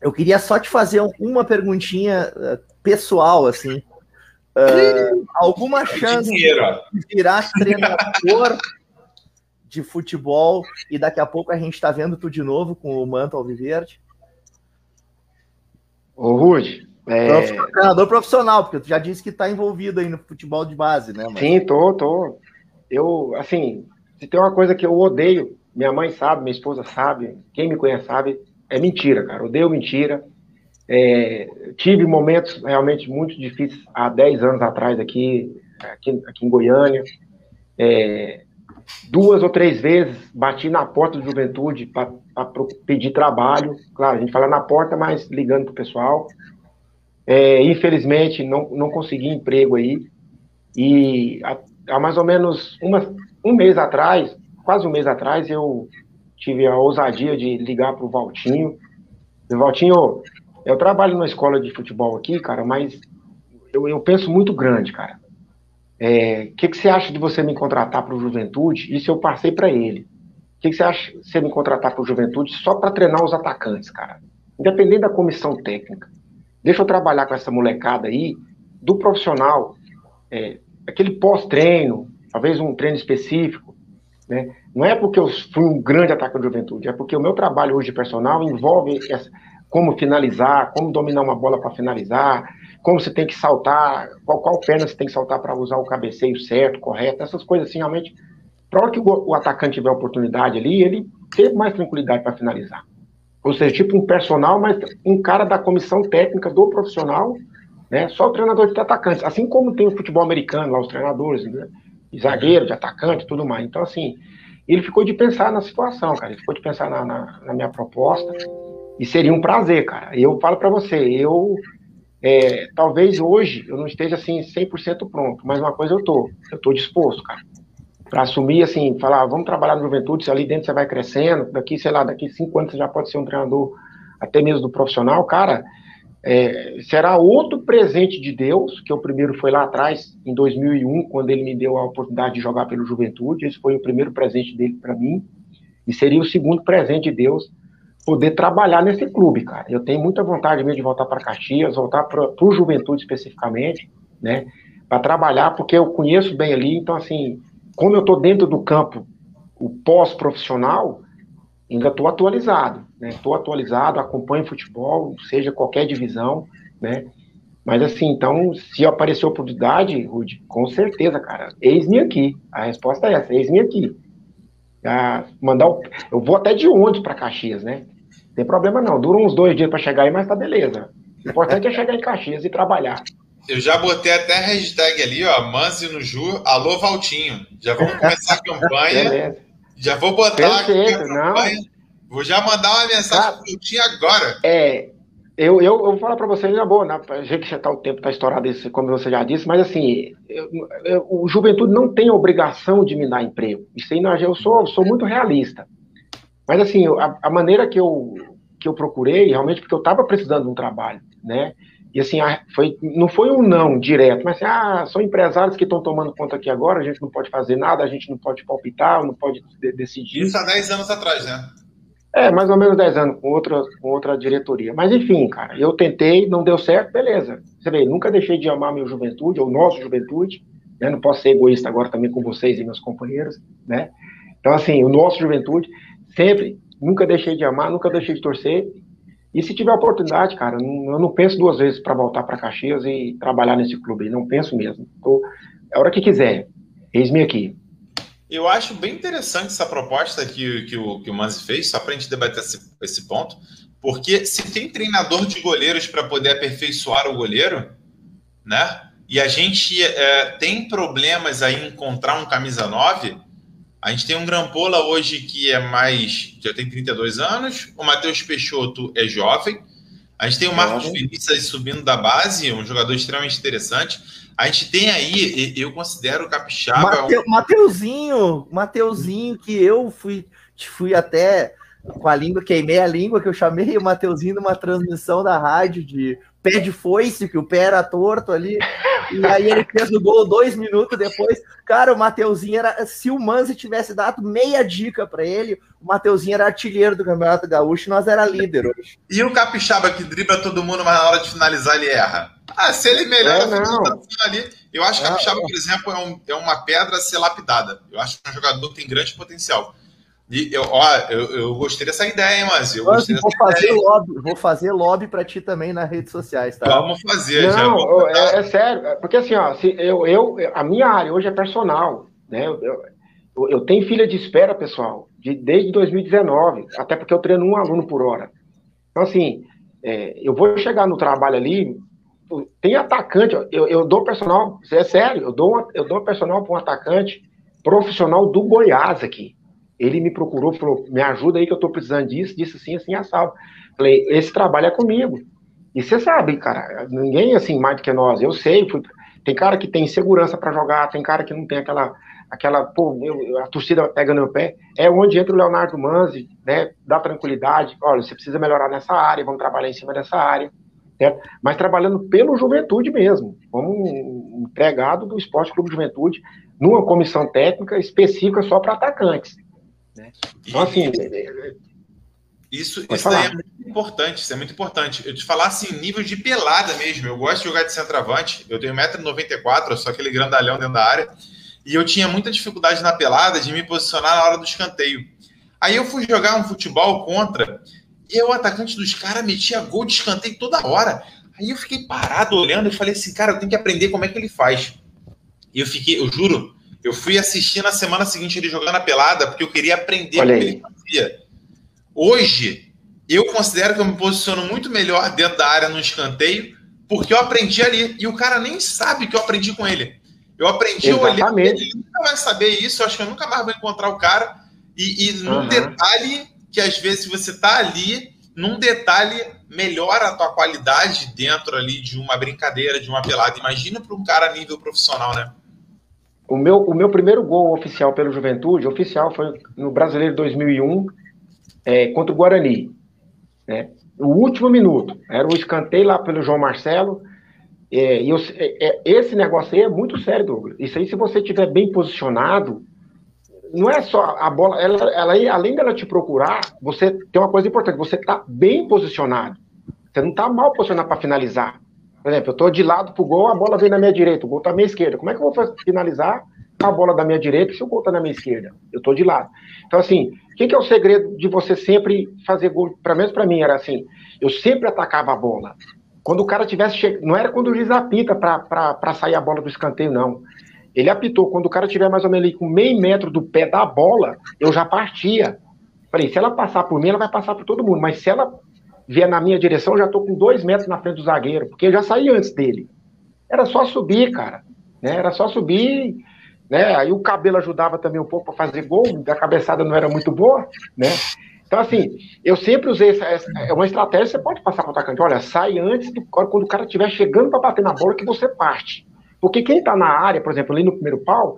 eu queria só te fazer uma perguntinha uh, pessoal, assim. Uh, alguma chance de virar treinador de futebol e daqui a pouco a gente está vendo tu de novo com o Manto Alviverde? Ô, Rude, é... Treinador profissional, porque tu já disse que está envolvido aí no futebol de base, né? Mas... Sim, tô, tô. Eu, assim, se tem uma coisa que eu odeio, minha mãe sabe, minha esposa sabe, quem me conhece sabe, é mentira, cara. Odeio mentira. É, tive momentos realmente muito difíceis há 10 anos atrás aqui, aqui, aqui em Goiânia. É, duas ou três vezes bati na porta do Juventude para pedir trabalho. Claro, a gente fala na porta, mas ligando para o pessoal. É, infelizmente, não, não consegui emprego aí. E há, há mais ou menos uma, um mês atrás, quase um mês atrás, eu tive a ousadia de ligar para o Valtinho. Valtinho, eu trabalho numa escola de futebol aqui, cara, mas eu, eu penso muito grande, cara. O é, que, que você acha de você me contratar para o Juventude? Isso eu passei para ele. O que, que você acha de me contratar para o Juventude só para treinar os atacantes, cara? Independente da comissão técnica. Deixa eu trabalhar com essa molecada aí, do profissional, é, aquele pós-treino, talvez um treino específico, né? Não é porque eu fui um grande atacante de juventude, é porque o meu trabalho hoje de personal envolve essa, como finalizar, como dominar uma bola para finalizar, como você tem que saltar, qual, qual perna você tem que saltar para usar o cabeceio certo, correto, essas coisas assim, realmente, para hora que o, o atacante tiver oportunidade ali, ele ter mais tranquilidade para finalizar. Ou seja, tipo um personal, mas um cara da comissão técnica do profissional, né? Só o treinador de atacantes. Assim como tem o futebol americano, lá os treinadores, né? De zagueiro, de atacante, tudo mais. Então, assim, ele ficou de pensar na situação, cara. Ele ficou de pensar na, na, na minha proposta. E seria um prazer, cara. Eu falo para você, eu é, talvez hoje eu não esteja assim 100% pronto, mas uma coisa eu tô, eu tô disposto, cara para assumir, assim, falar, ah, vamos trabalhar no juventude, se ali dentro você vai crescendo, daqui, sei lá, daqui cinco anos você já pode ser um treinador até mesmo do profissional, cara, é, será outro presente de Deus, que o primeiro foi lá atrás, em 2001, quando ele me deu a oportunidade de jogar pelo Juventude, esse foi o primeiro presente dele para mim, e seria o segundo presente de Deus, poder trabalhar nesse clube, cara. Eu tenho muita vontade mesmo de voltar para Caxias, voltar para o Juventude especificamente, né, para trabalhar, porque eu conheço bem ali, então, assim, como eu estou dentro do campo o pós-profissional, ainda estou atualizado, né? Estou atualizado, acompanho futebol, seja qualquer divisão, né? Mas assim, então, se aparecer oportunidade, Rude, com certeza, cara, eis-me aqui. A resposta é essa, eis-me aqui. Ah, mandar o... Eu vou até de ônibus para Caxias, né? Não tem problema não, dura uns dois dias para chegar aí, mas tá beleza. O importante é chegar em Caxias e trabalhar. Eu já botei até a hashtag ali, ó, Manzi no Ju, alô Valtinho. Já vamos começar a campanha. já vou botar Perfeito, a campanha. Não. Vou já mandar uma mensagem pro Valtinho agora. É, eu, eu, eu vou falar para vocês na boa, né? A gente já tá, o tempo está estourado, como você já disse, mas assim, eu, eu, o juventude não tem obrigação de me dar emprego. Isso aí, eu sou, sou muito realista. Mas assim, a, a maneira que eu, que eu procurei, realmente, porque eu estava precisando de um trabalho, né? E assim, foi, não foi um não direto, mas assim, ah, são empresários que estão tomando conta aqui agora, a gente não pode fazer nada, a gente não pode palpitar, não pode decidir. Isso há 10 anos atrás, né? É, mais ou menos 10 anos, com outra, com outra diretoria. Mas enfim, cara, eu tentei, não deu certo, beleza. Você vê, nunca deixei de amar minha juventude, ou nossa juventude, né? Não posso ser egoísta agora também com vocês e meus companheiros, né? Então, assim, o nosso juventude, sempre, nunca deixei de amar, nunca deixei de torcer. E se tiver oportunidade, cara, eu não penso duas vezes para voltar para Caxias e trabalhar nesse clube, não penso mesmo. É a hora que quiser, eis-me aqui. Eu acho bem interessante essa proposta que, que, o, que o Manzi fez, só para a gente debater esse, esse ponto, porque se tem treinador de goleiros para poder aperfeiçoar o goleiro, né? E a gente é, tem problemas aí em encontrar um camisa 9. A gente tem um Grampola hoje que é mais. já tem 32 anos, o Matheus Peixoto é jovem. A gente tem o Marcos Vinícius subindo da base, um jogador extremamente interessante. A gente tem aí, eu considero o Capixaba. Mateu, um... Mateuzinho, Mateuzinho, que eu fui, fui até com a língua, queimei a língua, que eu chamei o Mateuzinho numa transmissão da rádio de pé de foice, que o pé era torto ali. E aí ele fez o gol dois minutos depois. Cara, o Mateuzinho era. Se o Manzi tivesse dado meia dica para ele, o Mateuzinho era artilheiro do Campeonato Gaúcho e nós era líder hoje. E o Capixaba que dribla todo mundo, mas na hora de finalizar ele erra. Ah, se ele melhora é, não. ali. Eu acho que o Capixaba, por exemplo, é, um, é uma pedra a ser lapidada. Eu acho que é um jogador que tem grande potencial. E eu, ó, eu, eu gostei dessa ideia, hein, mas eu gostei vou fazer ideia. lobby, vou fazer lobby para ti também nas redes sociais, tá? Vamos fazer, Não, já é, é, sério, é, porque assim, ó, se eu, eu, a minha área hoje é personal, né? Eu, eu, eu tenho filha de espera, pessoal, de, desde 2019, até porque eu treino um aluno por hora. Então, assim, é, eu vou chegar no trabalho ali, tem atacante, eu, eu dou personal, é sério, eu dou, eu dou personal para um atacante profissional do Goiás aqui. Ele me procurou, falou, me ajuda aí que eu estou precisando disso, disso assim, assim, assado. Falei, esse trabalho é comigo. E você sabe, cara, ninguém assim mais do que nós. Eu sei, fui, tem cara que tem segurança para jogar, tem cara que não tem aquela, aquela, pô, a torcida pega no meu pé. É onde entra o Leonardo Manzi, né, dá tranquilidade. Olha, você precisa melhorar nessa área, vamos trabalhar em cima dessa área. Certo? Mas trabalhando pelo Juventude mesmo, como um empregado do Esporte Clube Juventude, numa comissão técnica específica só para atacantes. Né? Então, assim. Isso, isso é muito importante, isso é muito importante. Eu te falar assim, nível de pelada mesmo. Eu gosto de jogar de centroavante. Eu tenho 1,94m, eu sou aquele grandalhão dentro da área. E eu tinha muita dificuldade na pelada de me posicionar na hora do escanteio. Aí eu fui jogar um futebol contra, e o atacante dos caras metia gol de escanteio toda hora. Aí eu fiquei parado olhando e falei assim, cara, eu tenho que aprender como é que ele faz. E eu fiquei, eu juro, eu fui assistir na semana seguinte ele jogando a pelada, porque eu queria aprender Olha o que ele fazia. Hoje, eu considero que eu me posiciono muito melhor dentro da área no escanteio, porque eu aprendi ali. E o cara nem sabe que eu aprendi com ele. Eu aprendi olhando. Ele nunca vai saber isso. Eu acho que eu nunca mais vou encontrar o cara. E, e num uhum. detalhe que às vezes você está ali, num detalhe melhora a tua qualidade dentro ali de uma brincadeira, de uma pelada. Imagina para um cara a nível profissional, né? O meu, o meu primeiro gol oficial pelo Juventude, oficial, foi no Brasileiro 2001, é, contra o Guarani. Né? O último minuto. Era o escanteio lá pelo João Marcelo. É, eu, é, é, esse negócio aí é muito sério, Douglas. Isso aí, se você estiver bem posicionado, não é só a bola, ela, ela, além dela te procurar, você tem uma coisa importante, você está bem posicionado. Você não está mal posicionado para finalizar. Por exemplo, eu estou de lado pro gol, a bola vem na minha direita, o gol está à minha esquerda. Como é que eu vou finalizar a bola da minha direita se o gol tá na minha esquerda. Eu tô de lado. Então, assim, o que, que, é o segredo de você sempre fazer gol? Pelo menos para mim era assim, eu sempre atacava a bola. Quando o cara tivesse chegado, não era quando o juiz apita para sair a bola do escanteio, não. Ele apitou, quando o cara tiver mais ou menos ali com meio metro do pé da bola, eu já partia. Falei, se ela passar por mim, ela vai passar por todo mundo, mas se ela vier na minha direção, eu já tô com dois metros na frente do zagueiro, porque eu já saí antes dele. Era só subir, cara. Né? Era só subir né? Aí o cabelo ajudava também um pouco para fazer gol, a cabeçada não era muito boa, né? Então, assim, eu sempre usei essa, essa é uma estratégia, você pode passar para o atacante, olha, sai antes, do, quando o cara estiver chegando para bater na bola, que você parte. Porque quem está na área, por exemplo, ali no primeiro pau,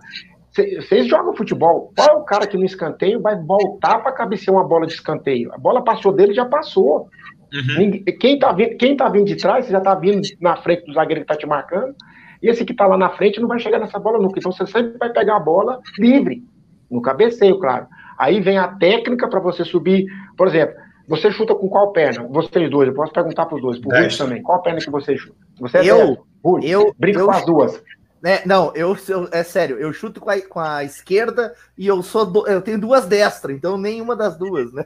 vocês jogam futebol, qual é o cara que no escanteio vai voltar para cabecear uma bola de escanteio? A bola passou dele, já passou. Uhum. Quem está vindo, quem tá vindo de trás, você já está vindo na frente do zagueiro que está te marcando, e esse que está lá na frente não vai chegar nessa bola nunca. Então você sempre vai pegar a bola livre, no cabeceio, claro. Aí vem a técnica para você subir. Por exemplo, você chuta com qual perna? Vocês dois, eu posso perguntar para os dois, para o Ruth também. Qual perna que você chuta? Você é eu, Ruth, eu brinca eu, com as duas. É, não, eu, eu, é sério, eu chuto com a, com a esquerda e eu sou do, eu tenho duas destras, então nenhuma das duas, né?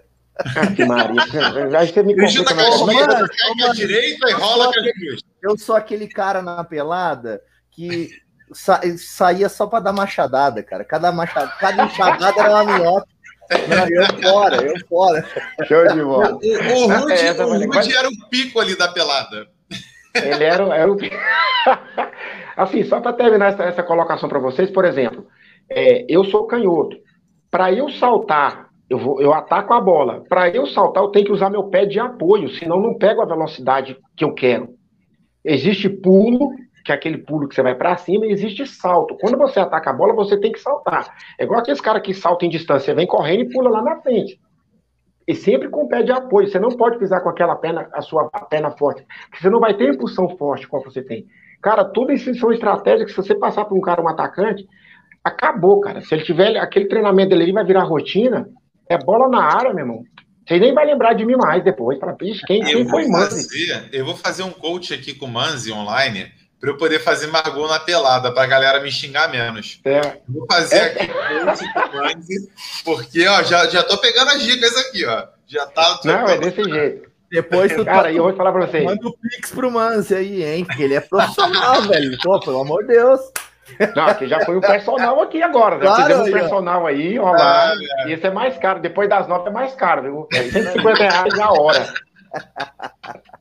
Que Maria. Já você me complica com a direita e rola com Eu sou aquele cara na pelada que sa saía só para dar machadada, cara. Cada machadada, cada enxadada era uma minhoca. Não, eu fora, eu fora. Show de bola. O, o, o Rude, é, o Rude era o pico ali da pelada. Ele era, era o Assim, só para terminar essa, essa colocação para vocês, por exemplo, é, eu sou canhoto. Para eu saltar eu, vou, eu ataco a bola. Para eu saltar, eu tenho que usar meu pé de apoio, senão não pego a velocidade que eu quero. Existe pulo, que é aquele pulo que você vai para cima, e existe salto. Quando você ataca a bola, você tem que saltar. É igual aqueles caras que saltam em distância, vem correndo e pula lá na frente. E sempre com o pé de apoio. Você não pode pisar com aquela perna, a sua a perna forte, porque você não vai ter impulsão forte como você tem. Cara, tudo isso são estratégias que se você passar para um cara, um atacante, acabou, cara. Se ele tiver aquele treinamento dele, ele vai virar rotina, é bola na área, meu irmão. Você nem vai lembrar de mim mais depois. Para quem, quem foi Manzi? Eu vou fazer um coach aqui com o Manzi online para eu poder fazer Margot na pelada, para a galera me xingar menos. É. Vou fazer é. aqui um coach com o Manzi, porque ó, já, já tô pegando as dicas aqui, ó. Já tá. Não, é desse jeito. Depois tu Cara, tá... eu vou falar para vocês. Manda o Pix pro Manzi aí, hein? Porque ele é profissional, velho. Pô, pelo amor de Deus. Não, aqui já foi o personal aqui agora. Né? Claro, Fizemos um personal aí, ó lá. Ah, e esse é mais caro. Depois das notas é mais caro, viu? É 150 reais a hora.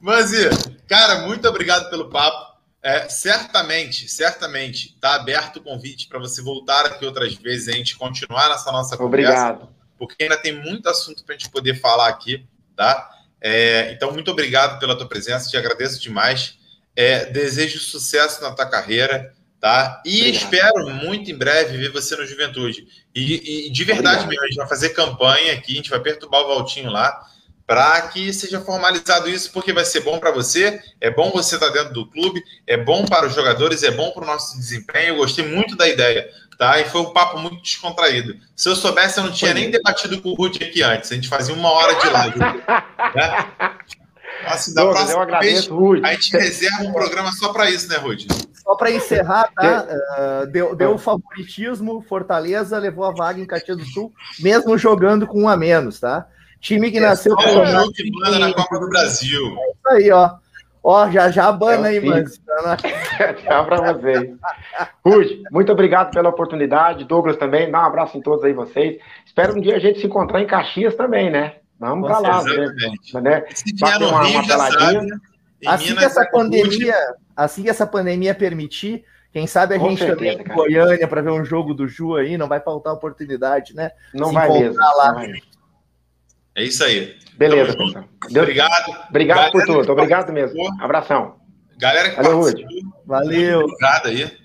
Manzi, cara, muito obrigado pelo papo. É, certamente, certamente, está aberto o convite para você voltar aqui outras vezes e a gente continuar nessa nossa conversa. Obrigado. Porque ainda tem muito assunto para a gente poder falar aqui, tá? É, então, muito obrigado pela tua presença, te agradeço demais. É, desejo sucesso na tua carreira, tá? E Obrigado. espero muito em breve ver você no Juventude. E, e de verdade Obrigado. mesmo, a gente vai fazer campanha aqui, a gente vai perturbar o Valtinho lá, para que seja formalizado isso, porque vai ser bom para você, é bom você estar tá dentro do clube, é bom para os jogadores, é bom para o nosso desempenho. Eu gostei muito da ideia, tá? E foi um papo muito descontraído. Se eu soubesse, eu não tinha nem debatido com o Ruth aqui antes. A gente fazia uma hora de live. né? Assim, da Douglas, próxima eu agradeço, vez, a gente reserva um programa só para isso, né, Rudy? Só para encerrar, tá? Uh, deu, deu favoritismo, Fortaleza levou a vaga em Caxias do Sul, mesmo jogando com um a menos, tá? Time que é nasceu com o jogo que manda na Copa do Brasil. É isso aí, ó. Ó, já já bana é aí, mano. Tchau para vocês. Rude, muito obrigado pela oportunidade. Douglas também, dá um abraço em todos aí vocês. Espero um dia a gente se encontrar em Caxias também, né? Vamos para lá, né? né? Se vier no uma, Rio, uma peladinha. Assim que essa é pandemia, assim que essa pandemia permitir, quem sabe a Com gente certeza, também em Goiânia para ver um jogo do Ju aí, não vai faltar oportunidade, né? Não Se vai mesmo. Lá. Não vai. É isso aí. Beleza, pessoal. Obrigado. Obrigado Galera por tudo. Obrigado mesmo. Abração. Galera que Valeu, participou. Valeu. Obrigado aí.